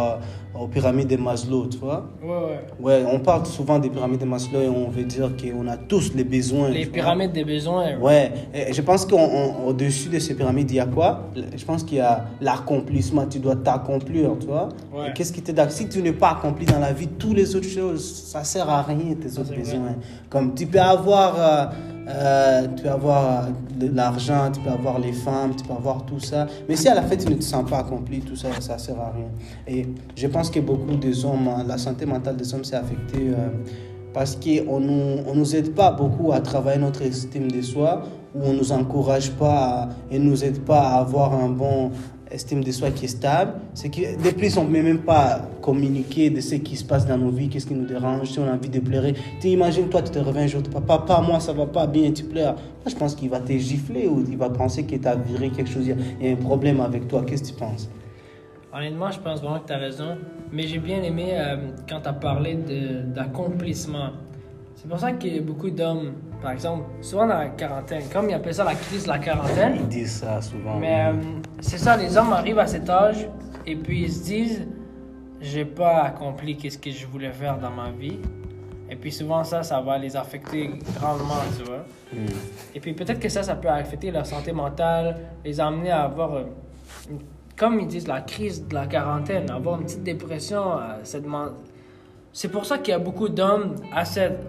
aux pyramides de Maslow, tu vois. Ouais, ouais. Ouais, on parle souvent des pyramides de Maslow et on veut dire qu'on a tous les besoins. Les vois. pyramides des besoins. Ouais, et je pense qu'au-dessus de ces pyramides, il y a quoi? Je pense qu'il y a l'accomplissement. Tu dois t'accomplir, tu vois. Ouais. Qu'est-ce qui t'aide Si tu n'es pas accompli dans la vie, toutes les autres choses, ça sert à rien, tes autres besoins. Comme tu peux avoir, euh, euh, tu peux avoir euh, l'argent, tu peux avoir les femmes, tu peux avoir tout ça. Mais si à la fin tu ne te sens pas accompli, tout ça, ça sert à rien. Et je pense que beaucoup des hommes, hein, la santé mentale des hommes s'est affectée. euh, parce qu'on ne nous, on nous aide pas beaucoup à travailler notre estime de soi, ou on nous encourage pas et ne nous aide pas à avoir un bon estime de soi qui est stable. C'est que de plus, on ne peut même pas communiquer de ce qui se passe dans nos vies, qu'est-ce qui nous dérange, si on a envie de pleurer. Tu imagines, toi, tu te réveilles un jour, papa, papa, moi, ça va pas bien, tu pleures. Moi, je pense qu'il va te gifler ou il va penser que tu as viré quelque chose, il y a- un problème avec toi. Qu'est-ce que tu penses? Honnêtement, je pense vraiment que tu as raison. Mais j'ai bien aimé euh, quand tu as parlé d'accomplissement. C'est pour ça que beaucoup d'hommes, par exemple, souvent dans la quarantaine, comme ils appellent ça la crise de la quarantaine, Ils disent ça souvent. mais euh, c'est ça, les hommes arrivent à cet âge et puis ils se disent j'ai pas accompli ce que je voulais faire dans ma vie. Et puis souvent ça, ça va les affecter grandement, tu vois. Hmm. Et puis peut-être que ça, ça peut affecter leur santé mentale, les amener à avoir, euh, une- comme ils disent, la crise de la quarantaine, avoir une petite dépression. euh, C'est pour ça qu'il y a beaucoup d'hommes à, cette,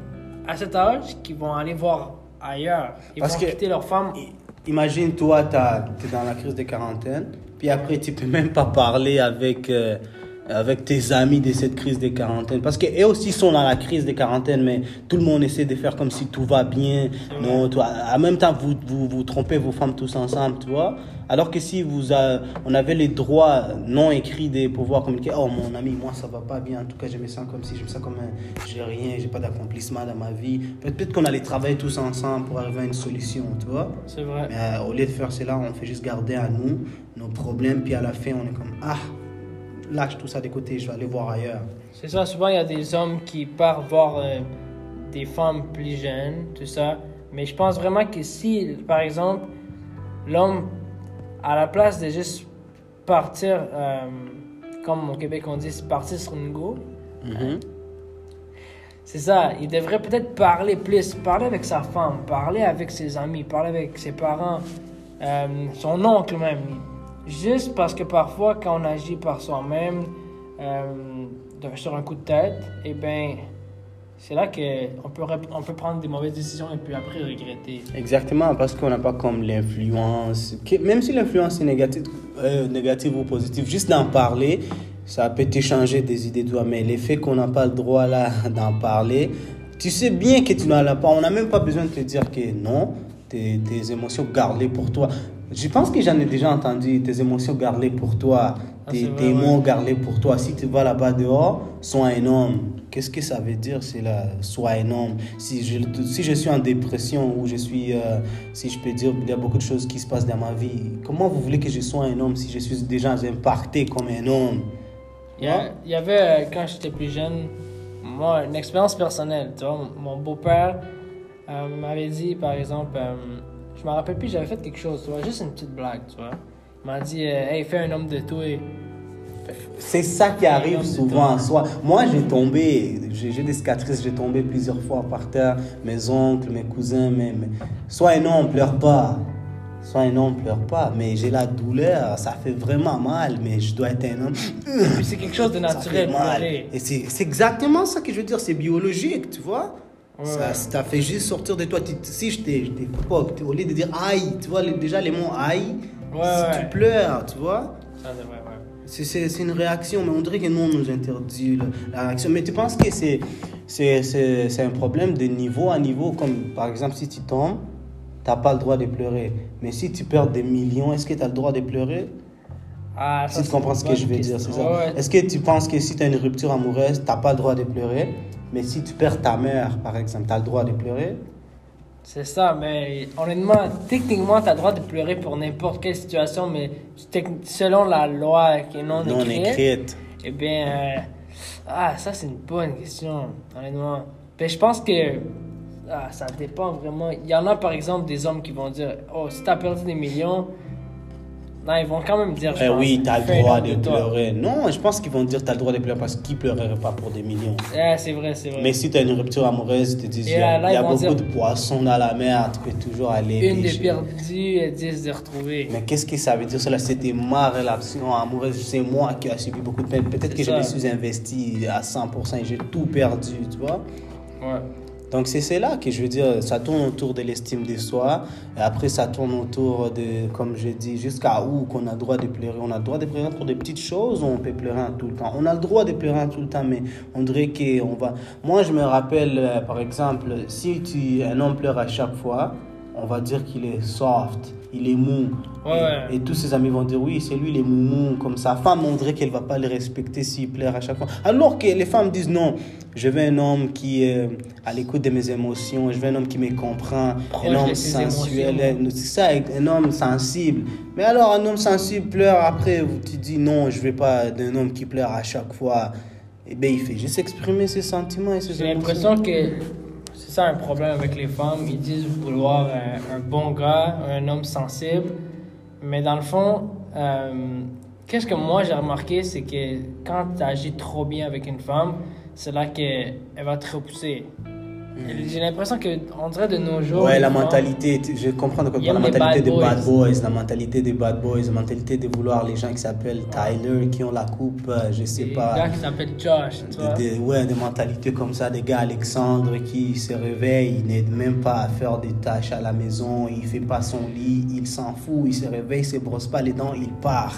à cet âge qui vont aller voir ailleurs. Ils Parce vont que- quitter leur femme. Imagine, toi, tu es dans la crise de quarantaine, puis après, tu peux même pas parler avec, euh, avec tes amis de cette crise de quarantaine. Parce qu'eux aussi sont dans la crise de quarantaine, mais tout le monde essaie de faire comme si tout va bien. Non, toi, en même temps, vous, vous, vous trompez vos femmes tous ensemble, tu vois. Alors que si vous a- on avait les droits non écrits de pouvoir communiquer, oh mon ami, moi ça va pas bien, en tout cas je me sens comme si, je me sens comme un, j'ai rien, j'ai pas d'accomplissement dans ma vie. Peut-être qu'on allait travailler tous ensemble pour arriver à une solution, tu vois. C'est vrai. Mais euh, au lieu de faire cela, on fait juste garder à nous nos problèmes, puis à la fin, on est comme Ah, lâche tout ça de côté, je vais aller voir ailleurs. C'est ça, souvent il y a des hommes qui partent voir euh, des femmes plus jeunes, tout ça. Mais je pense vraiment que si, par exemple, l'homme, à la place de juste partir, euh, comme au Québec on dit, partir sur une go, Mhm. c'est ça, il devrait peut-être parler plus, parler avec sa femme, parler avec ses amis, parler avec ses parents, euh, son oncle même. Juste parce que parfois, quand on agit par soi-même, euh, de- sur un coup de tête, eh ben, c'est là qu'on peut, on peut prendre des mauvaises décisions et puis après regretter. Exactement, parce qu'on n'a pas comme l'influence, même si l'influence est négative, euh, négative ou positive, juste d'en parler, ça peut t'échanger des idées, toi. Mais l'effet qu'on n'a pas le droit là d'en parler, tu sais bien que tu n'en as pas. On n'a même pas besoin de te dire que non, tes, tes émotions gardées pour toi. Je pense que j'en ai déjà entendu, tes émotions gardées pour toi, Ah, tes, vrai, tes ouais. mots gardés pour toi. Si tu vas là-bas dehors, sois un homme. Qu'est-ce que ça veut dire, c'est là, sois un homme? Si je, si je suis en dépression ou je suis, euh, si je peux dire, il y a beaucoup de choses qui se passent dans ma vie. Comment vous voulez que je sois un homme si je suis déjà impacté comme un homme? Il y, a- il y avait, euh, quand j'étais plus jeune, moi, une expérience personnelle. Tu vois, mon beau-père euh, m'avait dit, par exemple, euh, je me rappelle plus, j'avais fait quelque chose, tu vois, juste une petite blague, tu vois. Il m'a dit, euh, hey, fais un homme de toi. C'est ça qui arrive souvent en soi. Moi, j'ai tombé, j'ai des cicatrices, j'ai tombé plusieurs fois par terre. Mes oncles, mes cousins, mes, mes- sois un homme, pleure pas. Soit un homme pleure pas, mais j'ai la douleur, ça fait vraiment mal, mais je dois être un homme. C'est quelque chose de naturel. Et c'est exactement ça que je veux dire, c'est biologique, tu vois. Ouais, ça ça t'a fait juste sortir de toi. Si je t'ai pas, au lieu de dire aïe, tu vois, déjà les mots aïe, Ouais, si tu pleures, tu vois. Ça, c'est vrai, ouais. C'est- une réaction, mais on dirait que nous, on nous interdit la réaction. Mais tu penses que c'est un problème de niveau à niveau, comme par exemple si tu tombes, tu n'as pas le droit de pleurer. Mais si tu perds des millions, est-ce que tu as le droit de pleurer? Ah, ça, Si tu comprends ce que je veux dire, c'est ça. Ouais. Est-ce que tu penses que si tu as une rupture amoureuse, tu n'as pas le droit de pleurer? Mais si tu perds ta mère, par exemple, tu as le droit de pleurer C'est ça, mais honnêtement, techniquement, tu as le droit de pleurer pour n'importe quelle situation, mais selon la loi qui est non, Non écrite, écrite. eh bien, euh, ah, ça c'est une bonne question, honnêtement. Mais je pense que ah, ça dépend vraiment. Il y en a par exemple des hommes qui vont dire Oh, si tu as perdu des millions, non, ils vont quand même dire je Eh pense, oui, tu as fais le droit de pleurer. Non, je pense qu'ils vont dire que tu as le droit de pleurer parce qu'ils ne pleureraient pas pour des millions. Eh, c'est vrai, c'est vrai. Mais si tu as une rupture amoureuse, ils te disent il y a, a beaucoup dire- de poissons dans la mer, tu peux toujours aller Une de pêcher. perdue et dix de retrouvée. Mais qu'est-ce que ça veut dire cela? C'était ma relation amoureuse, c'est moi qui ai subi beaucoup de peine. Peut-être que je me suis investi à 100% et j'ai tout perdu, tu vois? Ouais. Donc c'est là que je veux dire, ça tourne autour de l'estime de soi, et après ça tourne autour de, comme je dis, jusqu'à où qu'on a le droit de pleurer. On a le droit de pleurer pour des petites choses on peut pleurer tout le temps. On a le droit de pleurer tout le temps, mais on dirait qu'on va... Moi je me rappelle, euh, par exemple, si tu, un homme pleure à chaque fois, on va dire qu'il est soft, il est mou. Ouais, et, et tous ses amis vont dire oui, c'est lui, il est mou mou. Comme sa femme, on dirait qu'elle va pas le respecter s'il pleure à chaque fois. Alors que les femmes disent non, je veux un homme qui est à l'écoute de mes émotions, je veux un homme qui me comprend, Proche un homme sensuel, un- c'est ça, un homme sensible. Mais alors, un homme sensible pleure après, tu dis non, je veux pas d'un homme qui pleure à chaque fois. Eh bien, il fait juste exprimer ses sentiments et ses J'ai l'impression que ça un problème avec les femmes. Ils disent vouloir un, bon gars, un homme sensible. Mais dans le fond, euh, qu'est-ce que moi j'ai remarqué, c'est que quand tu agis trop bien avec une femme, c'est là qu'elle elle va te repousser. J'ai l'impression que on dirait de nos jours. Ouais, la mentalité, je comprends de quoi la des mentalité des bad bad boys, la mentalité des bad boys, la mentalité de vouloir les gens qui s'appellent Tyler, qui ont la coupe, euh, je sais Des pas. gars qui s'appellent Josh, tu vois. Des, des- ouais, des mentalités comme ça, des gars Alexandre qui se réveille, il n'aide même pas à faire des tâches à la maison, il fait pas son lit, il s'en fout, il se réveille, il se brosse pas les dents, il part.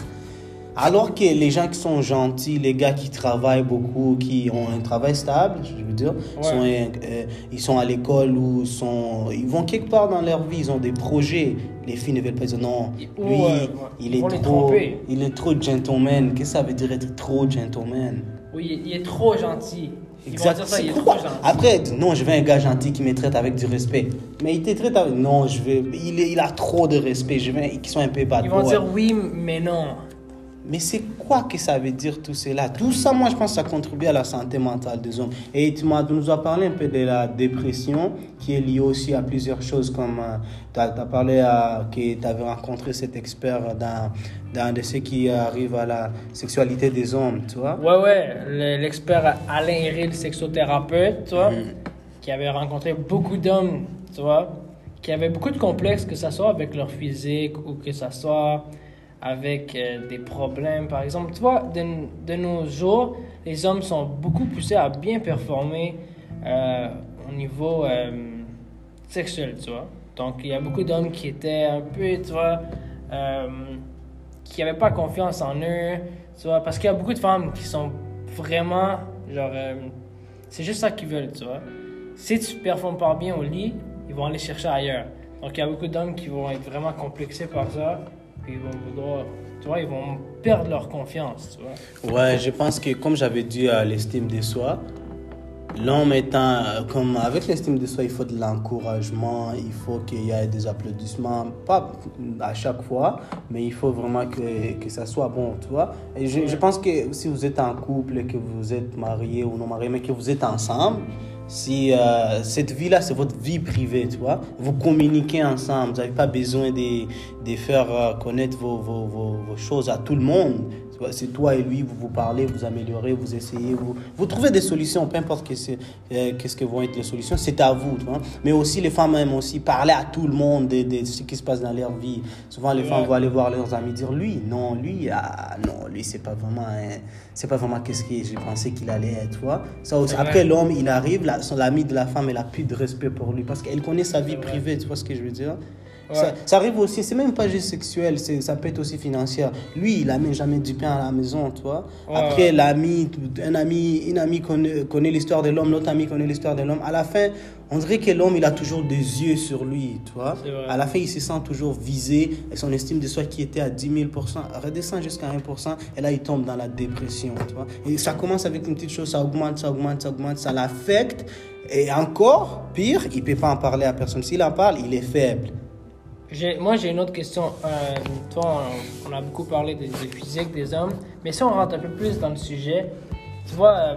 Alors que les gens qui sont gentils, les gars qui travaillent beaucoup, qui ont un travail stable, je veux dire, Ouais. sont, euh, ils sont à l'école ou sont, ils vont quelque part dans leur vie, ils ont des projets. Les filles ne veulent pas dire non, lui, euh, il ils est trop, il est trop gentleman. Qu'est-ce que ça veut dire être trop gentleman? Oui, il est trop gentil. Ils vont Exact. dire ça, C'est il est trop gentil. Après, non, je veux un gars gentil qui me traite avec du respect. Mais il te traite avec. Non, je veux. Il, est- il a trop de respect. Je veux un- qui soit un peu bad Ils vont dire oui, mais non. Mais c'est quoi que ça veut dire tout cela? Tout ça, moi, je pense que ça contribue à la santé mentale des hommes. Et tu m'as- nous as parlé un peu de la dépression, qui est liée aussi à plusieurs choses, comme tu as, parlé à, que tu avais rencontré cet expert dans, dans de ce qui arrive à la sexualité des hommes, tu vois? Ouais, ouais, le- l'expert Alain Héril, sexothérapeute, tu vois, Mhm. qui avait rencontré beaucoup d'hommes, tu vois, qui avaient beaucoup de complexes, que ce soit avec leur physique ou que ce soit avec euh, des problèmes. Par exemple, tu vois, de, de nos jours, les hommes sont beaucoup poussés à bien performer euh, au niveau euh, sexuel, tu vois. Donc, il y a beaucoup d'hommes qui étaient un peu, tu vois, qui n'avaient pas confiance en eux, tu vois, parce qu'il y a beaucoup de femmes qui sont vraiment, genre, c'est juste ça qu'ils veulent, tu vois. Si tu performes pas bien au lit, ils vont aller chercher ailleurs. Donc, il y a beaucoup d'hommes qui vont être vraiment complexés par ça, puis ils vont vouloir, tu vois, ils vont perdre leur confiance, tu vois. Ouais, je pense que comme j'avais dit à l'estime de soi, l'homme étant, euh, comme avec l'estime de soi, il faut de l'encouragement, il faut qu'il y ait des applaudissements, pas à chaque fois, mais il faut vraiment que, que ça soit bon, tu vois. Et je, je pense que si vous êtes en couple, que vous êtes marié ou non marié, mais que vous êtes ensemble, si euh, cette vie-là, c'est votre vie privée, tu vois, vous communiquez ensemble, vous n'avez pas besoin de, de faire euh, connaître vos, vos, choses à tout le monde. C'est toi et lui, vous vous parlez, vous améliorez, vous essayez, vous, vous trouvez des solutions, peu importe qu'est-ce euh, qu'est-ce que vont être les solutions, c'est à vous. Tu vois. Mais aussi, les femmes aiment aussi parler à tout le monde de, de ce qui se passe dans leur vie. Souvent, les femmes vont aller voir leurs amis dire lui, non, lui, ah, non, lui, c'est pas vraiment, c'est pas vraiment qu'est-ce que j'ai pensé qu'il allait être. Ça aussi. Vrai. Après, l'homme, il arrive, l'ami de la femme, elle a plus de respect pour lui parce qu'elle connaît sa vie privée. Tu vois ce que je veux dire? Ouais. Ça, ça arrive aussi, c'est même pas juste sexuel, ça peut être aussi financier. Lui, il amène jamais du pain à la maison, tu vois. Ouais, Après, l'ami, un ami, une amie connaît, connaît l'histoire de l'homme, l'autre ami connaît l'histoire de l'homme. À la fin, on dirait que l'homme, il a toujours des yeux sur lui, tu vois. À la fin, il se sent toujours visé et son estime de soi qui était à 10 000% redescend jusqu'à 1% et là, il tombe dans la dépression, tu vois. Et ça commence avec une petite chose, ça augmente, ça augmente, ça augmente, ça l'affecte. Et encore, pire, il peut pas en parler à personne. S'il en parle, il est faible. Moi, j'ai une autre question. Euh, toi, on, on a beaucoup parlé des, des physiques des hommes, mais si on rentre un peu plus dans le sujet, tu vois, euh,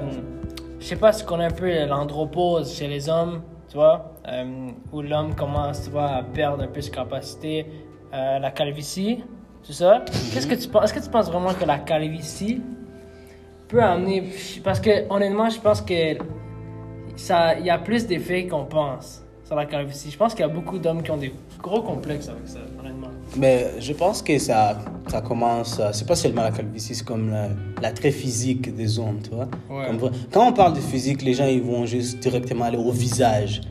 je sais pas si on connaît un peu l'andropause chez les hommes, tu vois, euh, où l'homme commence, tu vois, à perdre un peu ses capacités, euh, la calvitie, tout ça? Qu'est-ce que tu penses Est-ce que tu penses vraiment que la calvitie peut amener Parce que honnêtement, je pense que ça, il y a plus d'effets qu'on pense sur la calvitie. Je pense qu'il y a beaucoup d'hommes qui ont des gros complexes avec ça, honnêtement. Mais je pense que ça, ça commence, euh, c'est pas seulement la calvitie, c'est comme la- l'attrait physique des hommes, tu vois. Ouais. Comme vrai- quand on parle de physique, les gens ils vont juste directement aller au visage.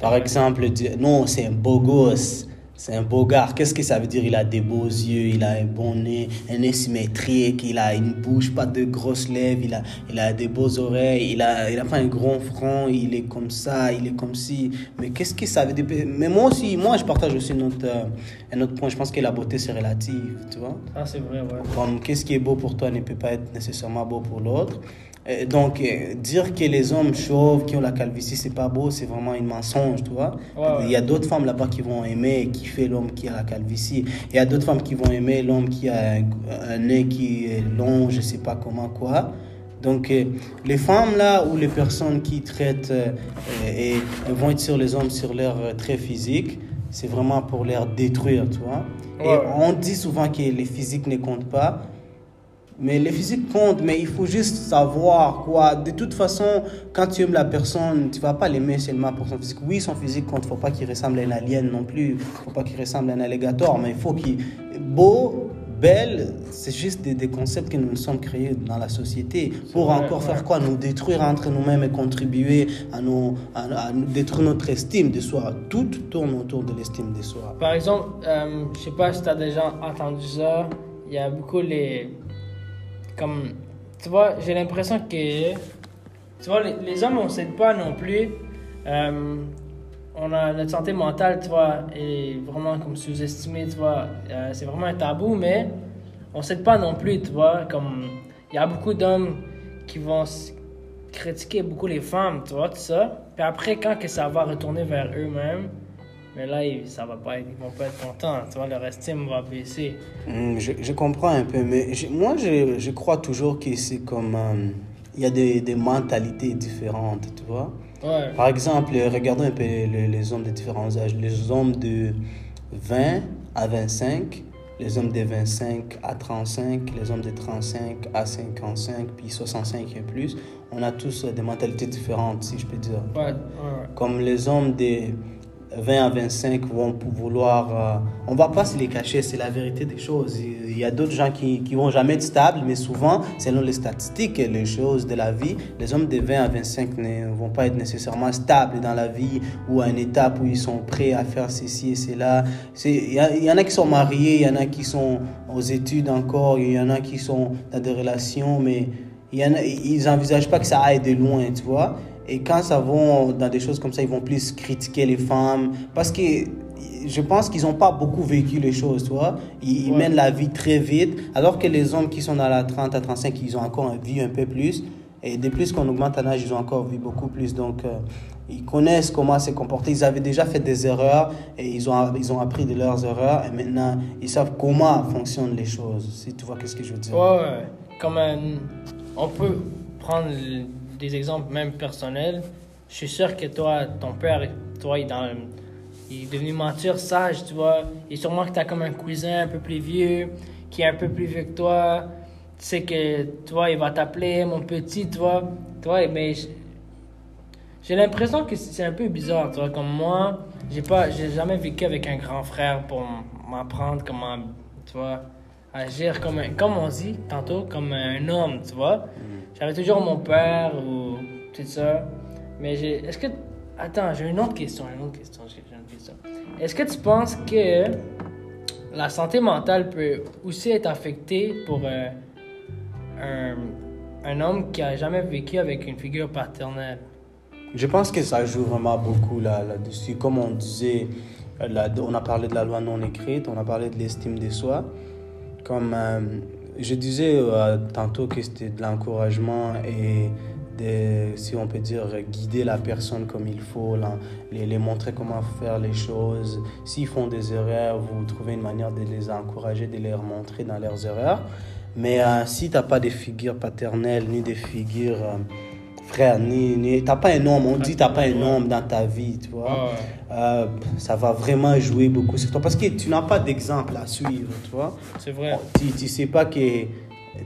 Par exemple, dire non, c'est un beau gosse, c'est un beau gars. Qu'est-ce que ça veut dire? Il a des beaux yeux, il a un bon nez, un nez symétrique, il a une bouche, pas de grosses lèvres, il a, il a des beaux oreilles, il a, il a pas un grand front, il est comme ça, il est comme si. Mais qu'est-ce que ça veut dire? Mais moi aussi, moi je partage aussi un autre, euh, un autre point. Je pense que la beauté c'est relative, tu vois? Ah, c'est vrai, ouais. Comme qu'est-ce qui est beau pour toi ne peut pas être nécessairement beau pour l'autre. Euh, Donc, euh, dire que les hommes chauves qui ont la calvitie, c'est pas beau, c'est vraiment une mensonge, tu vois. Ouais, ouais. Il y a d'autres femmes là-bas qui vont aimer et kiffer l'homme qui a la calvitie. Il y a d'autres femmes qui vont aimer l'homme qui a un, nez qui est long, je sais pas comment, quoi. Donc, euh, les femmes là, ou les personnes qui traitent et, et vont être sur les hommes sur leur trait physique, c'est vraiment pour les détruire, tu vois. Et on dit souvent que les physiques ne comptent pas. Mais les physiques comptent, mais il faut juste savoir quoi. De toute façon, quand tu aimes la personne, tu vas pas l'aimer seulement pour son physique. Oui, son physique compte. Faut pas qu'il ressemble à un alien non plus. Faut pas qu'il ressemble à un alligator, mais il faut qu'il beau, belle. C'est juste des, des concepts que nous nous sommes créés dans la société pour vrai, encore ouais. faire quoi? Nous détruire entre nous-mêmes et contribuer à nous, à, à détruire notre estime de soi. Tout tourne autour de l'estime de soi. Par exemple, euh, je sais pas si tu as déjà entendu ça, il y a beaucoup les. Comme. Tu vois, j'ai l'impression que. Tu vois, les, hommes, on s'aide pas non plus. Euh, on a notre santé mentale, tu vois, est vraiment comme sous-estimée, tu vois. Euh, c'est vraiment un tabou, mais on s'aide pas non plus, tu vois. Comme. Il y a beaucoup d'hommes qui vont critiquer beaucoup les femmes, tu vois, tout ça. Puis après, quand que ça va retourner vers eux-mêmes, mais là, ils, ça va pas ils vont pas être contents, tu vois, leur estime va baisser. Hmm, Je, je comprends un peu, mais je- moi, je, je crois toujours que c'est comme... euh, Il y a des, des mentalités différentes, tu vois. Ouais, Par exemple, regardons un peu les, les hommes de différents âges. Les hommes de 20 à 25, les hommes de 25 à 35, les hommes de 35 à 55, puis 65 et plus. On a tous des mentalités différentes, si je peux dire. ouais, ouais. Comme les hommes de 20 à 25 vont vouloir... euh, on va pas se les cacher, c'est la vérité des choses. Il y a d'autres gens qui, qui vont jamais être stables, mais souvent, selon les statistiques et les choses de la vie, les hommes de 20 à 25 ne vont pas être nécessairement stables dans la vie ou à une étape où ils sont prêts à faire ceci et cela. Il y, en a qui sont mariés, il y en a qui sont aux études encore, il y en a qui sont dans des relations, mais ils n'envisagent pas que ça aille de loin, tu vois. Et quand ça va dans des choses comme ça, ils vont plus critiquer les femmes. Parce que je pense qu'ils n'ont pas beaucoup vécu les choses, tu vois. Ils, Ouais. mènent la vie très vite. Alors que les hommes qui sont dans la 30 à 35, ils ont encore vu un peu plus. Et de plus qu'on augmente en âge, ils ont encore vu beaucoup plus. Donc, euh, ils connaissent comment se comporter. Ils avaient déjà fait des erreurs et ils ont, ils ont appris de leurs erreurs. Et maintenant, ils savent comment fonctionnent les choses. Si tu vois ce que je veux dire. Ouais, ouais. Comme un- on peut prendre des exemples même personnels. Je suis sûr que toi, ton père, toi, il est, il est devenu mentir sage, tu vois. Et sûrement que tu as comme un cousin un peu plus vieux, qui est un peu plus vieux que toi. sais que, toi, il va t'appeler mon petit, toi. Toi, mais j'ai l'impression que c'est un peu bizarre, tu vois. Comme moi, j'ai pas, j'ai jamais vécu avec un grand frère pour m'apprendre comment, tu vois, agir comme comme on dit tantôt, comme un homme, tu vois. J'avais toujours mon père ou tout ça. Mais j'ai, est-ce que, attends, j'ai une autre question, une autre question. Est-ce que tu penses que la santé mentale peut aussi être affectée pour euh, un, un homme qui a jamais vécu avec une figure paternelle? Je pense que ça joue vraiment beaucoup là- là-dessus. Comme on disait, euh, on a parlé de la loi non écrite, on a parlé de l'estime de soi. Comme euh, je disais euh, tantôt que c'était de l'encouragement et de, si on peut dire, guider la personne comme il faut, là, les, montrer comment faire les choses. S'ils font des erreurs, vous trouvez une manière de les encourager, de les montrer dans leurs erreurs. Mais euh, si tu n'as pas de figure paternelle ni de figure frère, ni, ni t'as pas un homme, on dit t'as pas un homme dans ta vie, tu vois. Ouais. Euh, ça va vraiment jouer beaucoup sur toi parce que tu n'as pas d'exemple à suivre, tu vois. C'est vrai. Tu, tu sais pas que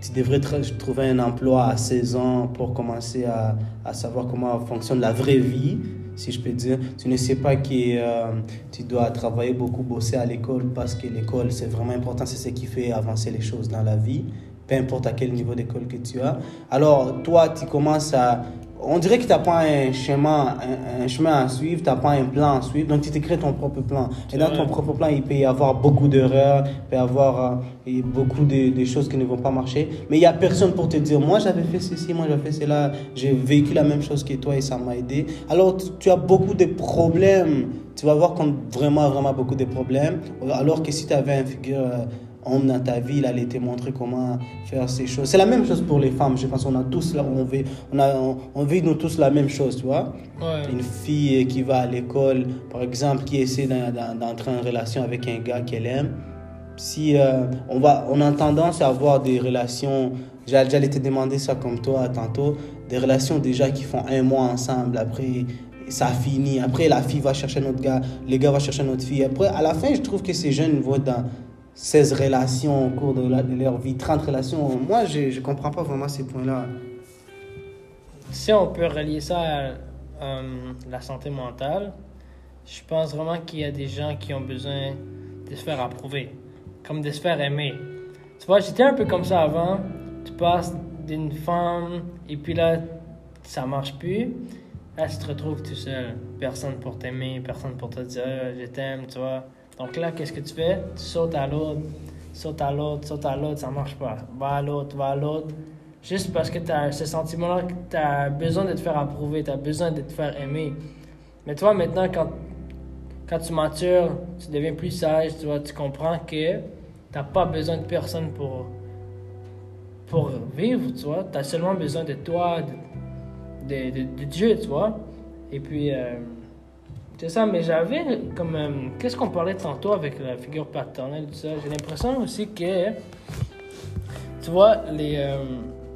tu devrais tr- trouver un emploi à 16 ans pour commencer à, à savoir comment fonctionne la vraie vie, si je peux dire. Tu ne sais pas que euh, tu dois travailler beaucoup, bosser à l'école parce que l'école, c'est vraiment important, c'est ce qui fait avancer les choses dans la vie, peu importe à quel niveau d'école que tu as. Alors, toi, tu commences à... On dirait que tu n'as pas un chemin, un, un chemin à suivre, tu n'as pas un plan à suivre, donc tu t'écris ton propre plan. Et dans ton propre plan, il peut y avoir beaucoup d'erreurs, il peut y avoir euh, beaucoup de, de choses qui ne vont pas marcher. Mais il n'y a personne pour te dire, moi j'avais fait ceci, moi j'avais fait cela, j'ai vécu la même chose que toi et ça m'a aidé. Alors tu, tu as beaucoup de problèmes, tu vas voir comme vraiment, vraiment beaucoup de problèmes. Alors que si tu avais un figure euh, homme dans ta vie, il allait te montrer comment faire ces choses. C'est la même chose pour les femmes, je pense. Qu'on a tous là, on vit, on a, on, on vit nous tous la même chose, tu vois. Ouais. une fille qui va à l'école, par exemple, qui essaie d'en- d'en- d'entrer en relation avec un gars qu'elle aime, si euh, on, va, on a tendance à avoir des relations, j'allais te demander ça comme toi tantôt, des relations déjà qui font un mois ensemble, après ça finit, après la fille va chercher notre gars, les gars vont chercher notre fille, après à la fin je trouve que ces jeunes vont dans 16 relations au cours de, leur vie, 30 relations, moi je ne comprends pas vraiment ces points-là. Si on peut relier ça à euh, la santé mentale, je pense vraiment qu'il y a des gens qui ont besoin de se faire approuver, comme de se faire aimer. Tu vois, j'étais un peu comme ça avant. Tu passes d'une femme et puis là, ça marche plus. Là, tu te retrouves tout seul. Personne pour t'aimer, personne pour te dire je t'aime, tu vois. Donc là, qu'est-ce que tu fais? Tu sautes à l'autre, sautes à l'autre, sautes à l'autre, ça marche pas. Va à l'autre, va à l'autre. Juste parce que tu as ce sentiment-là que tu as besoin de te faire approuver, tu as besoin de te faire aimer. Mais toi, maintenant, quand, quand tu matures, tu deviens plus sage, tu vois, tu comprends que tu n'as pas besoin de personne pour, pour vivre, tu vois. Tu as seulement besoin de toi, de, de, Dieu, tu vois. Et puis, euh, c'est ça, mais j'avais comme. euh, Qu'est-ce qu'on parlait tantôt avec la figure paternelle, tout ça? J'ai l'impression aussi que. Tu vois, les, euh,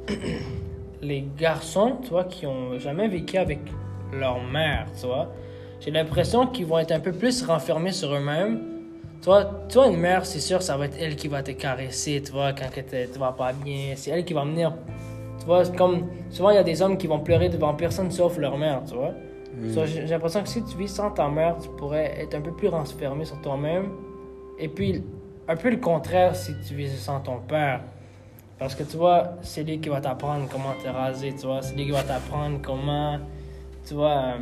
les garçons, tu vois, qui ont jamais vécu avec leur mère, tu vois, j'ai l'impression qu'ils vont être un peu plus renfermés sur eux-mêmes. Toi, toi, une mère, c'est sûr, ça va être elle qui va te caresser, tu vois, quand tu vas pas bien. C'est elle qui va venir. Tu vois, comme. Souvent, il y a des hommes qui vont pleurer devant personne sauf leur mère, tu vois. So, j'ai l'impression que si tu vis sans ta mère, tu pourrais être un peu plus renfermé sur toi-même. Et puis, un peu le contraire si tu vis sans ton père. Parce que tu vois, c'est lui qui va t'apprendre comment te raser, tu vois. C'est lui qui va t'apprendre comment, tu vois, euh,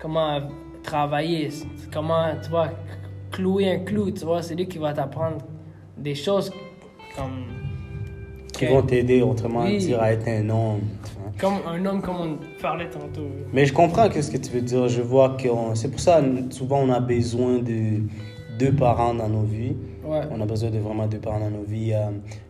comment travailler, comment, tu vois, clouer un clou, tu vois. C'est lui qui va t'apprendre des choses comme. Qui vont t'aider, autrement Oui. dire, à être un homme. Comme un homme, comme on parlait tantôt. Mais je comprends ce que tu veux dire. Je vois que c'est pour ça souvent on a besoin de deux parents dans nos vies. Ouais. On a besoin de vraiment deux parents dans nos vies.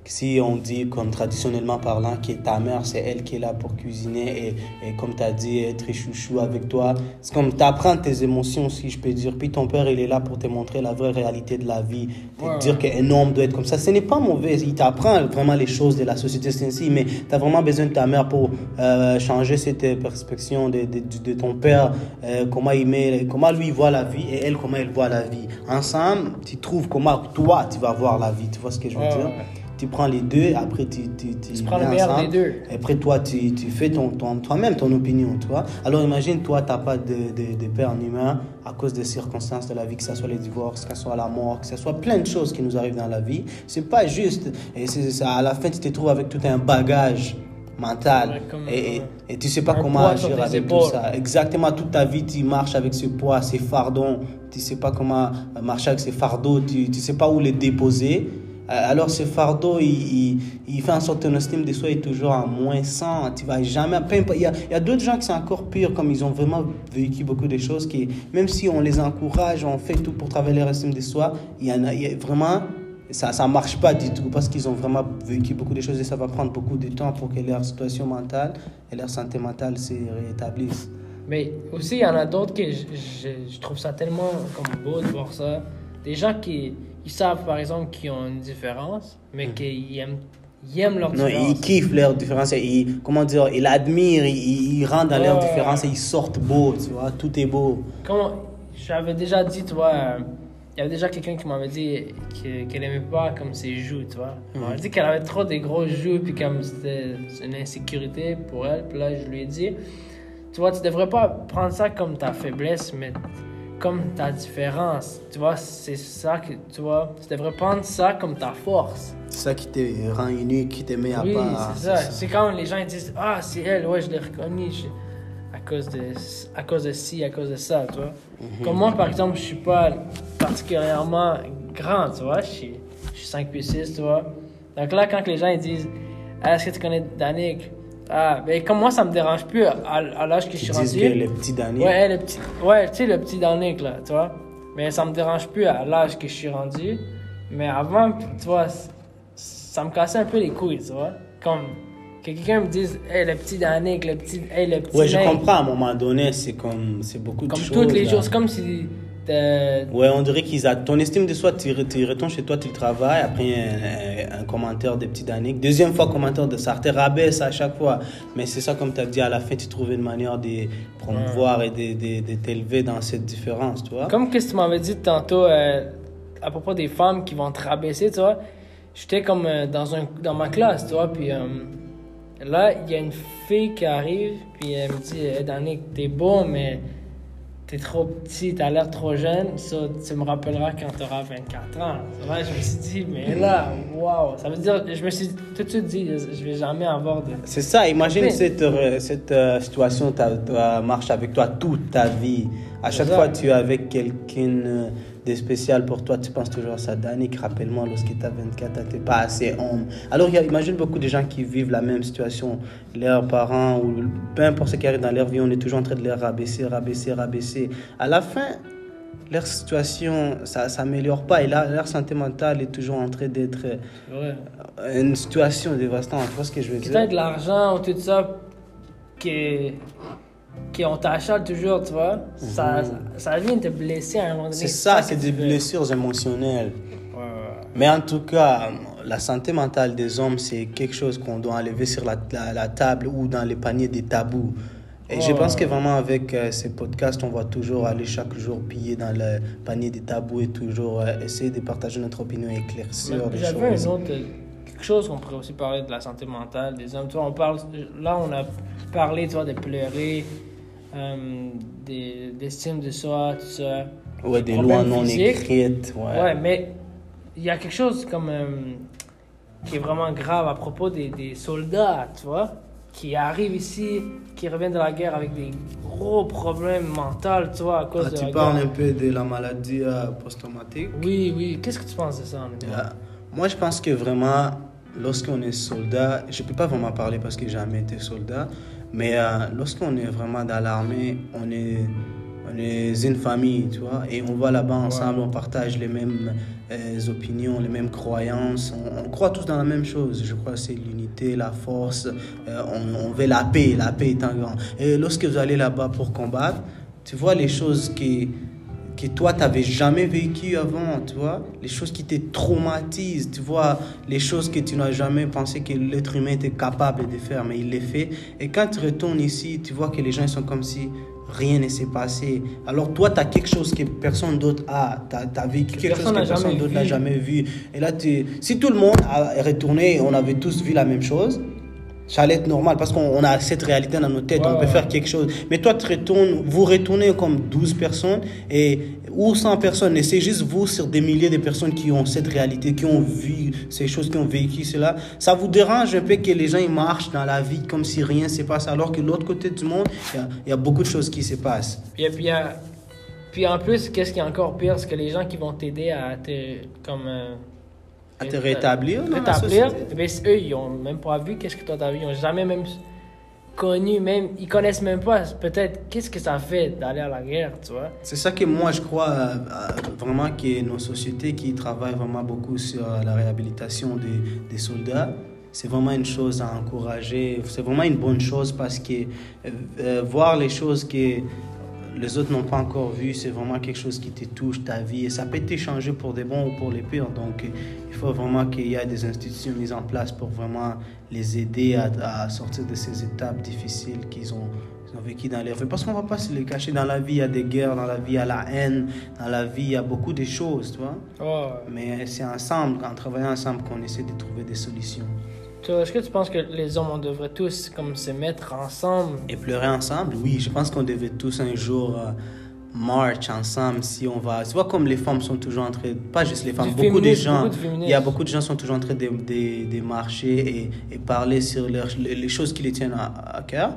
Si on dit, comme traditionnellement parlant, que ta mère, c'est elle qui est là pour cuisiner et, et comme tu as dit, être chouchou avec toi, c'est comme t'apprends tes émotions, si je peux dire. Puis ton père, il est là pour te montrer la vraie réalité de la vie, te Ouais, dire qu'un homme doit être comme ça. Ce n'est pas mauvais. Il t'apprend vraiment les choses de la société, c'est ainsi, mais tu as vraiment besoin de ta mère pour euh, changer cette perspective de, de, de ton père, euh, comment, il met, comment lui voit la vie et elle, comment elle voit la vie. Ensemble, tu trouves comment toi, tu vas voir la vie. Tu vois ce que je veux Ouais, dire? Tu prends les deux, après tu, tu, tu, Tu prends le meilleur des deux. Et après, toi, tu, tu fais ton, ton- toi-même ton opinion, tu vois. Alors, imagine, toi, tu n'as pas de, de, de père humain à cause des circonstances de la vie, que ce soit les divorces, que ce soit la mort, que ce soit plein de choses qui nous arrivent dans la vie. C'est pas juste. Et c'est ça, à la fin, tu te trouves avec tout un bagage mental. Ouais, et, et, ouais. et tu sais pas comment agir avec tout ça. Exactement, toute ta vie, tu marches avec ce poids, ces fardons. Tu sais pas comment marcher avec ces fardeaux, tu, tu sais pas où les déposer. Euh, Alors ce fardeau, il, fait en sorte que ton estime de soi est toujours à moins 100. Tu vas jamais... Il y a, d'autres gens qui sont encore pires, comme ils ont vraiment vécu beaucoup de choses, qui, même si on les encourage, on fait tout pour travailler leur estime de soi, il y en a vraiment... Ça ne marche pas du tout parce qu'ils ont vraiment vécu beaucoup de choses et ça va prendre beaucoup de temps pour que leur situation mentale et leur santé mentale se rétablissent. Mais aussi, il y en a d'autres que je, je, je trouve ça tellement comme beau de voir ça. Des gens qui ils savent, par exemple, qu'ils ont une différence, mais qu'ils aiment, ils aiment leur Hmm. Non, différence. ils kiffent leur différence. et Ils, comment dire, ils l'admirent, ils, ils rentrent dans leur différence et ils sortent beau, tu vois. Tout est beau. Comme j'avais déjà dit, tu vois, euh, il y avait déjà quelqu'un qui m'avait dit que- qu'elle aimait pas comme ses joues, tu vois. Elle m'avait dit qu'elle avait trop des grosses joues, puis comme c'était une insécurité pour elle. Puis là, je lui ai dit, tu vois, tu devrais pas prendre ça comme ta faiblesse, mais comme ta différence. Tu vois, c'est ça que, tu vois, tu devrais prendre ça comme ta force. C'est ça qui te rend unique, qui te met à Oui, part. c'est ça. C'est quand les gens ils disent Ah, c'est elle, ouais, je l'ai reconnue à, cause de, à cause de ci, à cause de ça, tu vois. Mhm. Comme moi, par exemple, je suis pas particulièrement grand, tu vois. Je suis, je suis 5 pieds 6, tu vois. Donc là, quand les gens ils disent Ah, Est-ce que tu connais Danick? Ah, ben comme moi, ça me dérange plus à, à l'âge que je Qui suis rendu. que les petits Daniel. Ouais, le petit, ouais, tu sais, le petit Danick, là, tu vois. Mais ça me dérange plus à l'âge que je suis rendu. Mais avant, tu vois, ça me cassait un peu les couilles, tu vois. Comme que quelqu'un me dise, hey, le petit Danick, le petit, hey, le petit. Ouais, je comprends. À un moment donné, c'est comme, c'est beaucoup de Comme choses. toutes les là. jours, c'est comme si. T'es- Ouais, on dirait qu'ils a ton estime de soi, tu, re- tu retournes chez toi, tu le travailles, après un, un commentaire de petit Danick, deuxième fois commentaire de ça, rabaisse à chaque fois. Mais c'est ça, comme tu as dit, à la fin, tu trouves une manière de promouvoir et de, de, de t'élever dans cette différence, tu vois. Comme que tu m'avais dit tantôt euh, à propos des femmes qui vont te rabaisser, tu vois. J'étais comme euh, dans, un, dans ma classe, tu vois, puis euh, là, il y a une fille qui arrive, puis elle me dit hey, Danick, t'es beau, mais t'es trop petit, t'as l'air trop jeune, ça, tu me rappelleras quand t'auras 24 ans. Là, je me suis dit, mais là, waouh, ça veut dire, je me suis tout de suite dit, je vais jamais avoir de. C'est ça, imagine cette, euh, cette euh, situation, ta, marche avec toi toute ta vie. À chaque fois tu es avec quelqu'un euh, de spécial pour toi, tu penses toujours à ça. Danick, rappelle-moi, lorsque tu as 24 tu n'es pas assez homme. Alors, il y a- imagine beaucoup de gens qui vivent la même situation. Leurs parents, ou peu importe ce qui arrive dans leur vie, on est toujours en train de les rabaisser, rabaisser, rabaisser. À la fin, leur situation, ça ne s'améliore pas. Et là, leur santé mentale est toujours en train d'être euh, Ouais. une situation dévastante. Tu vois ce que je veux dire? t'a de l'argent ou tout ça, qui, qui on t'achète toujours, tu vois, ça, ça vient te blesser à un moment donné. Mhm. C'est ça, c'est des blessures émotionnelles. Mais en tout cas, la santé mentale des hommes, c'est quelque chose qu'on doit enlever sur la, la- la table ou dans les paniers des tabous. Et je pense que vraiment avec euh, ces podcasts, on va toujours aller chaque jour piller dans le panier des tabous et toujours euh, essayer de partager notre opinion et éclaircir J'avais un autre, quelque chose qu'on pourrait aussi parler de la santé mentale des hommes. Tu vois, on parle, là, on a parlé, tu vois, de pleurer, euh, des- d'estime de soi, tout ça. Ouais, des lois non physiques. écrites. Ouais. Ouais, mais il y a quelque chose comme euh, qui est vraiment grave à propos des, des soldats, tu vois, qui arrivent ici, qui reviennent de la guerre avec des gros problèmes mentaux, tu vois, à cause Ah, de tu la parles guerre. un peu de la maladie euh, post-traumatique? Oui, oui. Qu'est-ce que tu penses de ça, honnêtement? Moi, je pense que vraiment, lorsqu'on est soldat, je ne peux pas vraiment parler parce que j'ai jamais été soldat, mais euh, lorsqu'on est vraiment dans l'armée, on est, on est une famille, tu vois, et on va là-bas ensemble, on partage les mêmes euh, opinions, les mêmes croyances, on, on croit tous dans la même chose. Je crois que c'est l'unité, la force, euh, on, on veut la paix, la paix est un grand. Et lorsque vous allez là-bas pour combattre, tu vois les choses qui que toi, tu n'avais jamais vécu avant, tu vois. Les choses qui te traumatisent, tu vois. Les choses que tu n'as jamais pensé que l'être humain était capable de faire, mais il les fait. Et quand tu retournes ici, tu vois que les gens sont comme si rien ne s'est passé. Alors toi, tu as quelque chose que personne d'autre a. Tu as, vécu quelque chose que personne d'autre n'a jamais vu. Et là, tu... si tout le monde a retourné, on avait tous vu la même chose, ça allait être normal parce qu'on a cette réalité dans nos têtes, on peut faire quelque chose. Mais toi, tu retournes, vous retournez comme 12 personnes et, ou 100 personnes et c'est juste vous sur des milliers de personnes qui ont cette réalité, qui ont vu ces choses, qui ont vécu cela. Ça vous dérange un peu que les gens ils marchent dans la vie comme si rien ne se passe alors que de l'autre côté du monde, il y, a beaucoup de choses qui se passent. Puis, puis, puis en plus, qu'est-ce qui est encore pire, c'est que les gens qui vont t'aider à te, comme... Euh, à te rétablir dans rétablir, mais eux, ils n'ont même pas vu qu'est-ce que toi t'as vu. Ils n'ont jamais même connu, même, ils connaissent même pas peut-être qu'est-ce que ça fait d'aller à la guerre, tu vois. C'est ça que moi je crois euh, euh, vraiment que nos sociétés qui travaillent vraiment beaucoup sur la réhabilitation des, des soldats, c'est vraiment une chose à encourager. C'est vraiment une bonne chose parce que euh, voir les choses que les autres n'ont pas encore vu, c'est vraiment quelque chose qui te touche, ta vie, et ça peut t'échanger pour des bons ou pour les pires. Donc, il faut vraiment qu'il y ait des institutions mises en place pour vraiment les aider à, sortir de ces étapes difficiles qu'ils ont, ont vécues dans leur vie. Parce qu'on ne va pas se les cacher. Dans la vie, il y a des guerres, dans la vie, il y a la haine, dans la vie, il y a beaucoup de choses, tu vois. Mais c'est ensemble, en travaillant ensemble, qu'on essaie de trouver des solutions. Est-ce que tu penses que les hommes, on devrait tous comme se mettre ensemble? Et pleurer ensemble? Oui, je pense qu'on devait tous un jour euh, marcher ensemble si on va... Tu vois comme les femmes sont toujours en train... Pas juste les femmes, beaucoup de gens... il y a beaucoup de gens sont toujours en train de, de, marcher et, et, parler sur les choses qui les tiennent à, cœur.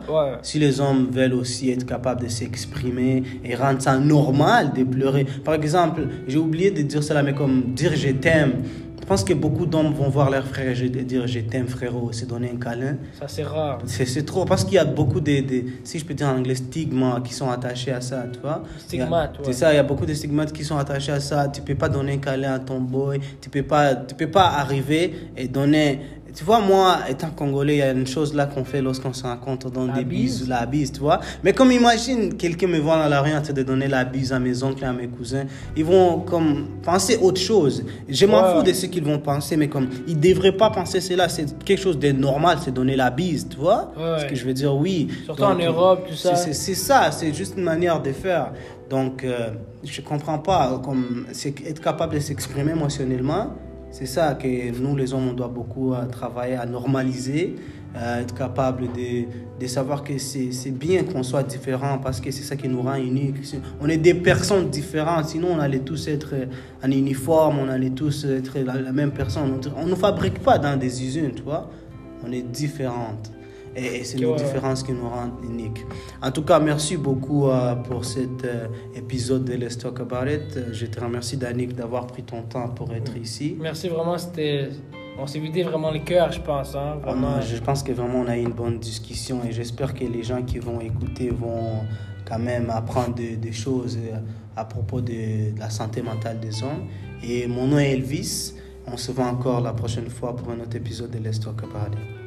Si les hommes veulent aussi être capables de s'exprimer et rendre ça normal de pleurer. Par exemple, j'ai oublié de dire cela, mais comme dire je t'aime je pense que beaucoup d'hommes vont voir leur frère et dire je t'aime frérot, se donner un câlin. Ça c'est rare. C'est trop parce qu'il y a beaucoup de, de, si je peux dire en anglais, stigmas qui sont attachés à ça, tu vois. Stigmates, C'est ça, il y a beaucoup de stigmates qui sont attachés à ça. Tu peux pas donner un câlin à ton boy, tu peux pas, tu peux pas arriver et donner tu vois, moi, étant congolais, il y a une chose là qu'on fait lorsqu'on se rencontre dans des bises, la bise, tu vois. Mais comme imagine, quelqu'un me voit dans la rue en train de donner la bise à mes oncles et à mes cousins, ils vont comme penser autre chose. Je m'en fous de ce qu'ils vont penser, mais comme ils devraient pas penser cela, c'est quelque chose de normal, c'est donner la bise, tu vois. Ce que je veux dire, oui. Surtout en Europe, tout ça. C'est ça, c'est juste une manière de faire. Donc, euh, je comprends pas, comme être capable de s'exprimer émotionnellement c'est ça que nous, les hommes, on doit beaucoup euh, travailler à normaliser, euh, être capable de, de savoir que c'est bien qu'on soit différent parce que c'est ça qui nous rend uniques. On est des personnes différentes, sinon on allait tous être en uniforme, on allait tous être la, même personne. On ne fabrique pas dans des usines, tu vois. On est différentes. Et, c'est nos différences qui nous rendent uniques. En tout cas, merci beaucoup euh, pour cet euh, épisode de Let's Talk About It. Je te remercie, Danick, d'avoir pris ton temps pour être ici. Merci vraiment. C'était on s'est vidé vraiment le cœur, je pense. Hein, vraiment. je pense que vraiment on a eu une bonne discussion et j'espère que les gens qui vont écouter vont quand même apprendre des, choses euh, à propos de, de, la santé mentale des hommes. Et mon nom est Elvis. On se voit encore la prochaine fois pour un autre épisode de Let's Talk About It.